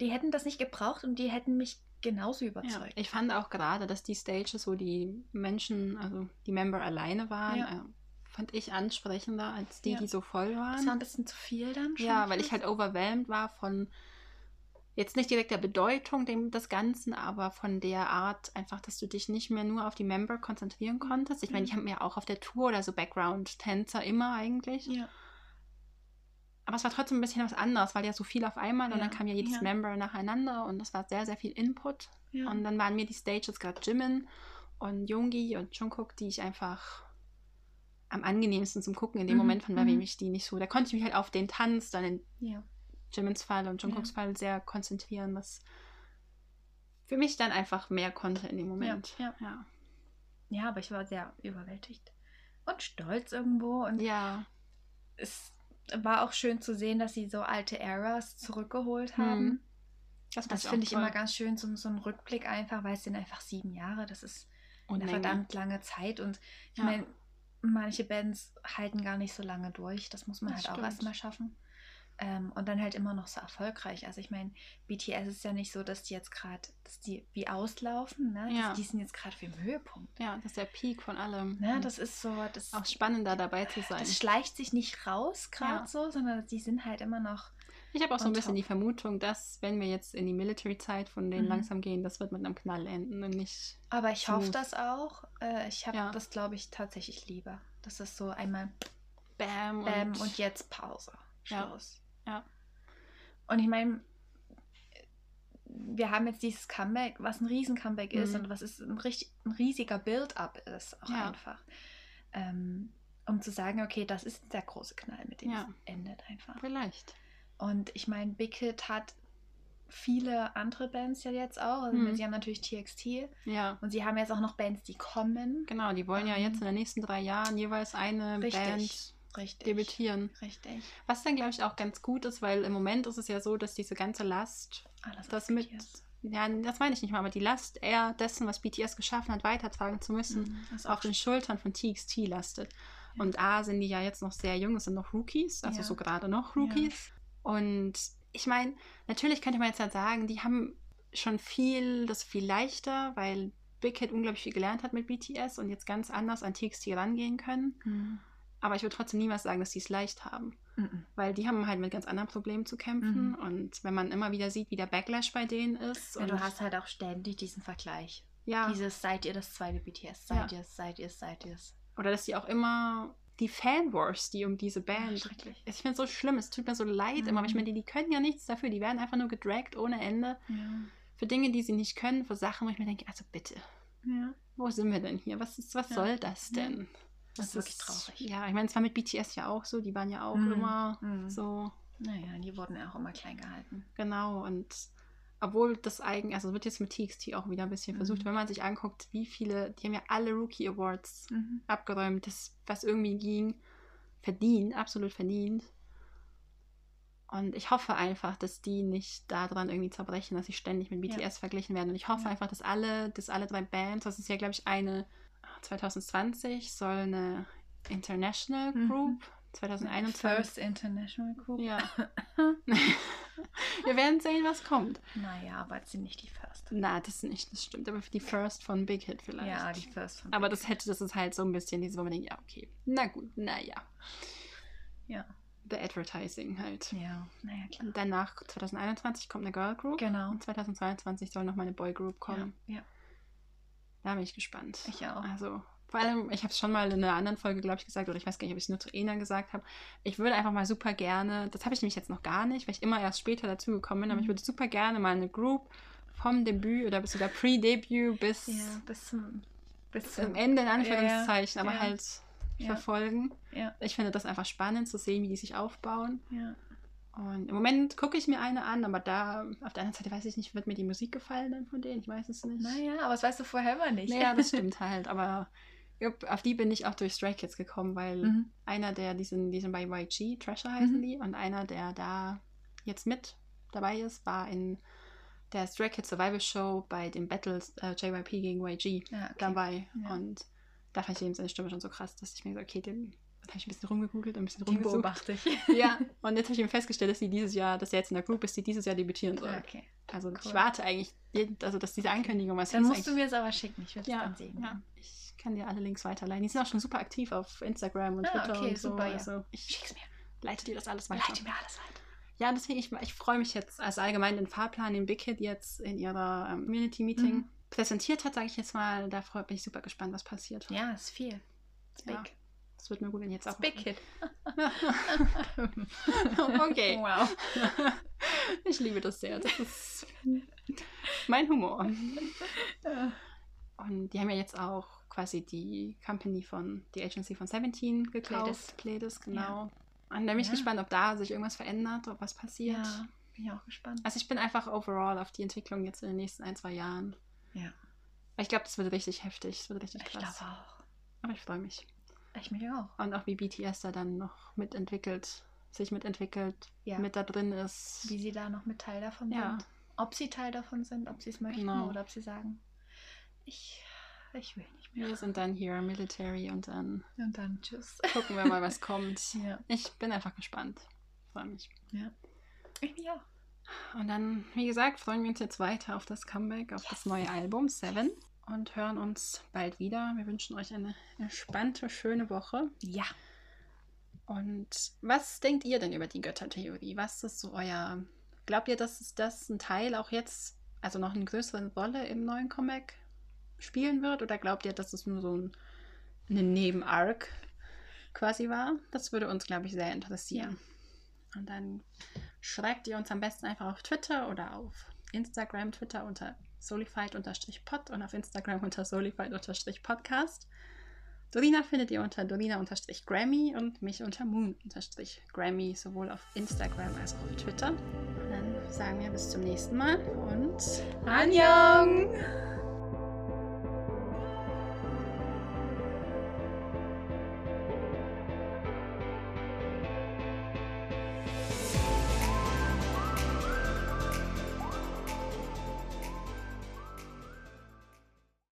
die hätten das nicht gebraucht und die hätten mich genauso Ja. überzeugt. Ich fand auch gerade, dass die Stages, wo die Menschen, also die Member alleine waren, Ja. äh, fand ich ansprechender als die, Ja. die so voll waren. das war ein bisschen zu viel dann schon. Ja, weil ich halt overwhelmed war von jetzt nicht direkt der Bedeutung dem, des Ganzen, aber von der Art einfach, dass du dich nicht mehr nur auf die Member konzentrieren konntest. Ich meine, Mhm. ich habe mir auch auf der Tour oder so Background-Tänzer immer eigentlich. Ja. Aber es war trotzdem ein bisschen was anderes, weil ja so viel auf einmal und Ja, dann kam ja jedes ja. Member nacheinander und das war sehr, sehr viel Input. Ja. Und dann waren mir die Stages gerade Jimin und Yoongi und Jungkook, die ich einfach am angenehmsten zum Gucken in dem Mhm, Moment fand, weil mhm. ich die nicht so, da konnte ich mich halt auf den Tanz dann in ja. Jimins Fall und Jungkooks. Fall sehr konzentrieren, was für mich dann einfach mehr konnte in dem Moment. ja. ja. ja, aber ich war sehr überwältigt und stolz irgendwo und Ja, es war auch schön zu sehen, dass sie so alte Eras zurückgeholt haben. Mhm. das, Das finde ich auch immer toll. ganz schön, so, so ein Rückblick einfach, weil es sind einfach sieben Jahre. Das ist eine verdammt lange Zeit. Und ich Ja. meine, manche Bands halten gar nicht so lange durch. Das muss man Das halt auch stimmt. erstmal schaffen. Ähm, und dann halt immer noch so erfolgreich. Also ich meine, BTS ist ja nicht so, dass die jetzt gerade, dass die wie auslaufen. Ne? Ja. Das, die sind jetzt gerade für den Höhepunkt. Ja, das ist der Peak von allem. Ne? Das ist so, das, auch spannender dabei zu sein. das schleicht sich nicht raus gerade Ja. so, sondern die sind halt immer noch. Ich habe auch so ein bisschen top. die Vermutung, dass, wenn wir jetzt in die Military-Zeit von denen Mhm. langsam gehen, das wird mit einem Knall enden und nicht. Aber ich hoffe das auch. Äh, ich habe Ja. das, glaube ich, tatsächlich lieber. Das ist so einmal Bam, Bäm und, und, jetzt Pause. Ja. Schluss. Ja. Und ich meine, wir haben jetzt dieses Comeback, was ein Riesen-Comeback ist Mhm. und was ist ein, richtig, ein riesiger Build-up ist auch Ja. einfach. Ähm, um zu sagen, okay, das ist der große Knall, mit dem Ja. es endet einfach. Vielleicht. Und ich meine, Big Hit hat viele andere Bands ja jetzt auch. Also Mhm. Sie haben natürlich TXT Ja. und sie haben jetzt auch noch Bands, die kommen. Genau, die wollen ja Ähm, jetzt in den nächsten drei Jahren jeweils eine Richtig. Band Richtig. debütieren. Richtig. Was dann, glaube ich, auch ganz gut ist, weil im Moment ist es ja so, dass diese ganze Last, Alles das mit, BTS. ja, das meine ich nicht mal, aber die Last eher dessen, was BTS geschaffen hat, weitertragen zu müssen, Mhm, das auf den Schultern von TXT lastet. Und A, sind die ja jetzt noch sehr jung, es sind noch Rookies, also Ja. so gerade noch Rookies. Und ich meine, natürlich könnte man jetzt halt sagen, die haben schon viel, das viel leichter, weil Big Hit unglaublich viel gelernt hat mit BTS und jetzt ganz anders an TXT rangehen können. Mhm. Aber ich würde trotzdem niemals sagen, dass sie es leicht haben. Mhm. Weil die haben halt mit ganz anderen Problemen zu kämpfen. Mhm. Und wenn man immer wieder sieht, wie der Backlash bei denen ist. Ja, und du hast halt auch ständig diesen Vergleich. ja, Dieses seid ihr das zweite BTS, seid Ja. ihr es, seid ihr es, seid ihr es. oder dass die auch immer die Fanwars, die um diese Band. schrecklich. ich finde es so schlimm, es tut mir so leid immer, aber ich Mhm. meine, die, die können ja nichts dafür. Die werden einfach nur gedragt ohne Ende. Für Dinge, die sie nicht können, für Sachen, wo ich mir denke, also bitte, Ja. wo sind wir denn hier? Was, ist, was Ja. soll das Ja. denn? Das ist wirklich traurig. Ja, ich meine, es war mit BTS ja auch so, die waren ja auch Mhm. immer Mhm. so Naja, die wurden ja auch immer klein gehalten. Genau, und obwohl das eigen, also wird jetzt mit TXT auch wieder ein bisschen Mhm. versucht, wenn man sich anguckt, wie viele, die haben ja alle Rookie Awards Mhm. abgeräumt, das, was irgendwie ging, verdient, absolut verdient. Und ich hoffe einfach, dass die nicht daran irgendwie zerbrechen, dass sie ständig mit BTS verglichen werden. Und ich hoffe Ja. einfach, dass alle, dass alle drei Bands, das ist ja, glaube ich, eine 2020 soll eine International Mhm. Group, 2021 First International Group. ja. Wir werden sehen, was kommt. Naja, aber es sind nicht die First. Na, das nicht, das stimmt. Aber die First von Big Hit vielleicht. Ja, die First von aber Big das hätte, das ist halt so ein bisschen diese, wo man denkt, ja, okay. Na gut, naja. Ja. The Advertising halt. Ja, naja, klar. Und danach, 2021, kommt eine Girl Group. Genau. Und 2022 soll nochmal eine Boy Group kommen. Ja, ja, Da bin ich gespannt. ich auch. Also, Vor allem, ich habe es schon mal in einer anderen Folge, glaube ich, gesagt, oder ich weiß gar nicht, ob ich es nur zu Ena gesagt habe. Ich würde einfach mal super gerne, das habe ich nämlich jetzt noch gar nicht, weil ich immer erst später dazu gekommen bin, aber ich Mhm. würde super gerne mal eine Group vom Debüt oder bis sogar Pre-Debüt bis Ja, bis zum, bis zum Ende in Anführungszeichen, aber ja. halt Ja. verfolgen. Ja, Ich finde das einfach spannend zu sehen, wie die sich aufbauen. ja. Und im Moment gucke ich mir eine an, aber da auf der anderen Seite weiß ich nicht, wird mir die Musik gefallen dann von denen? Ich weiß es nicht. Naja, aber das weißt du vorher immer nicht. Naja, das stimmt halt, aber auf die bin ich auch durch Stray Kids gekommen, weil Mhm. einer der, die sind, die sind bei YG, Treasure heißen Mhm. die, und einer, der da jetzt mit dabei ist, war in der Stray Kids Survival Show bei den Battles äh, JYP gegen YG Ja, okay. dabei. Ja. Und da fand ich eben seine Stimme schon so krass, dass ich mir gesagt okay, den habe ich ein bisschen rumgegoogelt und ein bisschen Die rumgesucht. beobachte ich. Ja, und jetzt habe ich eben festgestellt, dass sie dieses Jahr, dass er jetzt in der Group ist, die dieses Jahr debütieren soll. Okay. Also ich Cool. warte eigentlich, also dass diese Ankündigung, was Dann musst du mir es aber schicken. Ich würde es ja, dann sehen. ja, ich kann dir alle Links weiterleiten. Die sind auch schon super aktiv auf Instagram und Ah, Twitter okay, und so. super, ja. Also ich Schick's mir. leite dir das alles weiter. Leite mir alles weiter. Ja, deswegen, ich, ich freue mich jetzt, also allgemein den Fahrplan, den Big Hit jetzt in ihrer ähm, Community-Meeting Mhm. präsentiert hat, sage ich jetzt mal. Da bin ich super gespannt, was passiert. Ja, ist viel. Ist Ja. Das wird mir gut, wenn jetzt auch. Big Hit. okay. Wow. Ich liebe das sehr. Das ist mein Humor. Und die haben ja jetzt auch quasi die Company von, die Agency von Seventeen gekauft. Playdesk, genau. Und da bin ich Ja. gespannt, ob da sich irgendwas verändert, ob was passiert. Ja, bin ich auch gespannt. Also ich bin einfach overall auf die Entwicklung jetzt in den nächsten ein, zwei Jahren. Ja. Ich glaube, das wird richtig heftig. Das wird richtig Ich krass. glaube auch. Aber ich freue mich. Ich mich auch. Und auch wie BTS da dann noch mitentwickelt, sich mitentwickelt, Ja. mit da drin ist. Wie sie da noch mit Teil davon Ja. sind. Ob sie Teil davon sind, ob sie es möchten Genau. oder ob sie sagen, ich, ich will nicht mehr. Wir sind dann hier Military und dann Und dann tschüss. gucken wir mal, was kommt. Ja. Ich bin einfach gespannt. Freue mich. Ich mich auch. Und dann, wie gesagt, freuen wir uns jetzt weiter auf das Comeback, auf das neue Album Seven und hören uns bald wieder. Wir wünschen euch eine entspannte, schöne Woche. Ja. Und was denkt ihr denn über die Göttertheorie? Was ist so euer. Glaubt ihr, dass es das ein Teil auch jetzt, also noch eine größere Rolle im neuen Comeback spielen wird? Oder glaubt ihr, dass es nur so ein, eine Neben-Arc quasi war? Das würde uns, glaube ich, sehr interessieren. Und dann schreibt ihr uns am besten einfach auf Twitter oder auf Instagram, Twitter unter solified-pod und auf Instagram unter solified-podcast. Dorina findet ihr unter Dorina-Grammy und mich unter Moon-Grammy, sowohl auf Instagram als auch auf Twitter. Und dann sagen wir bis zum nächsten Mal und Annyeong!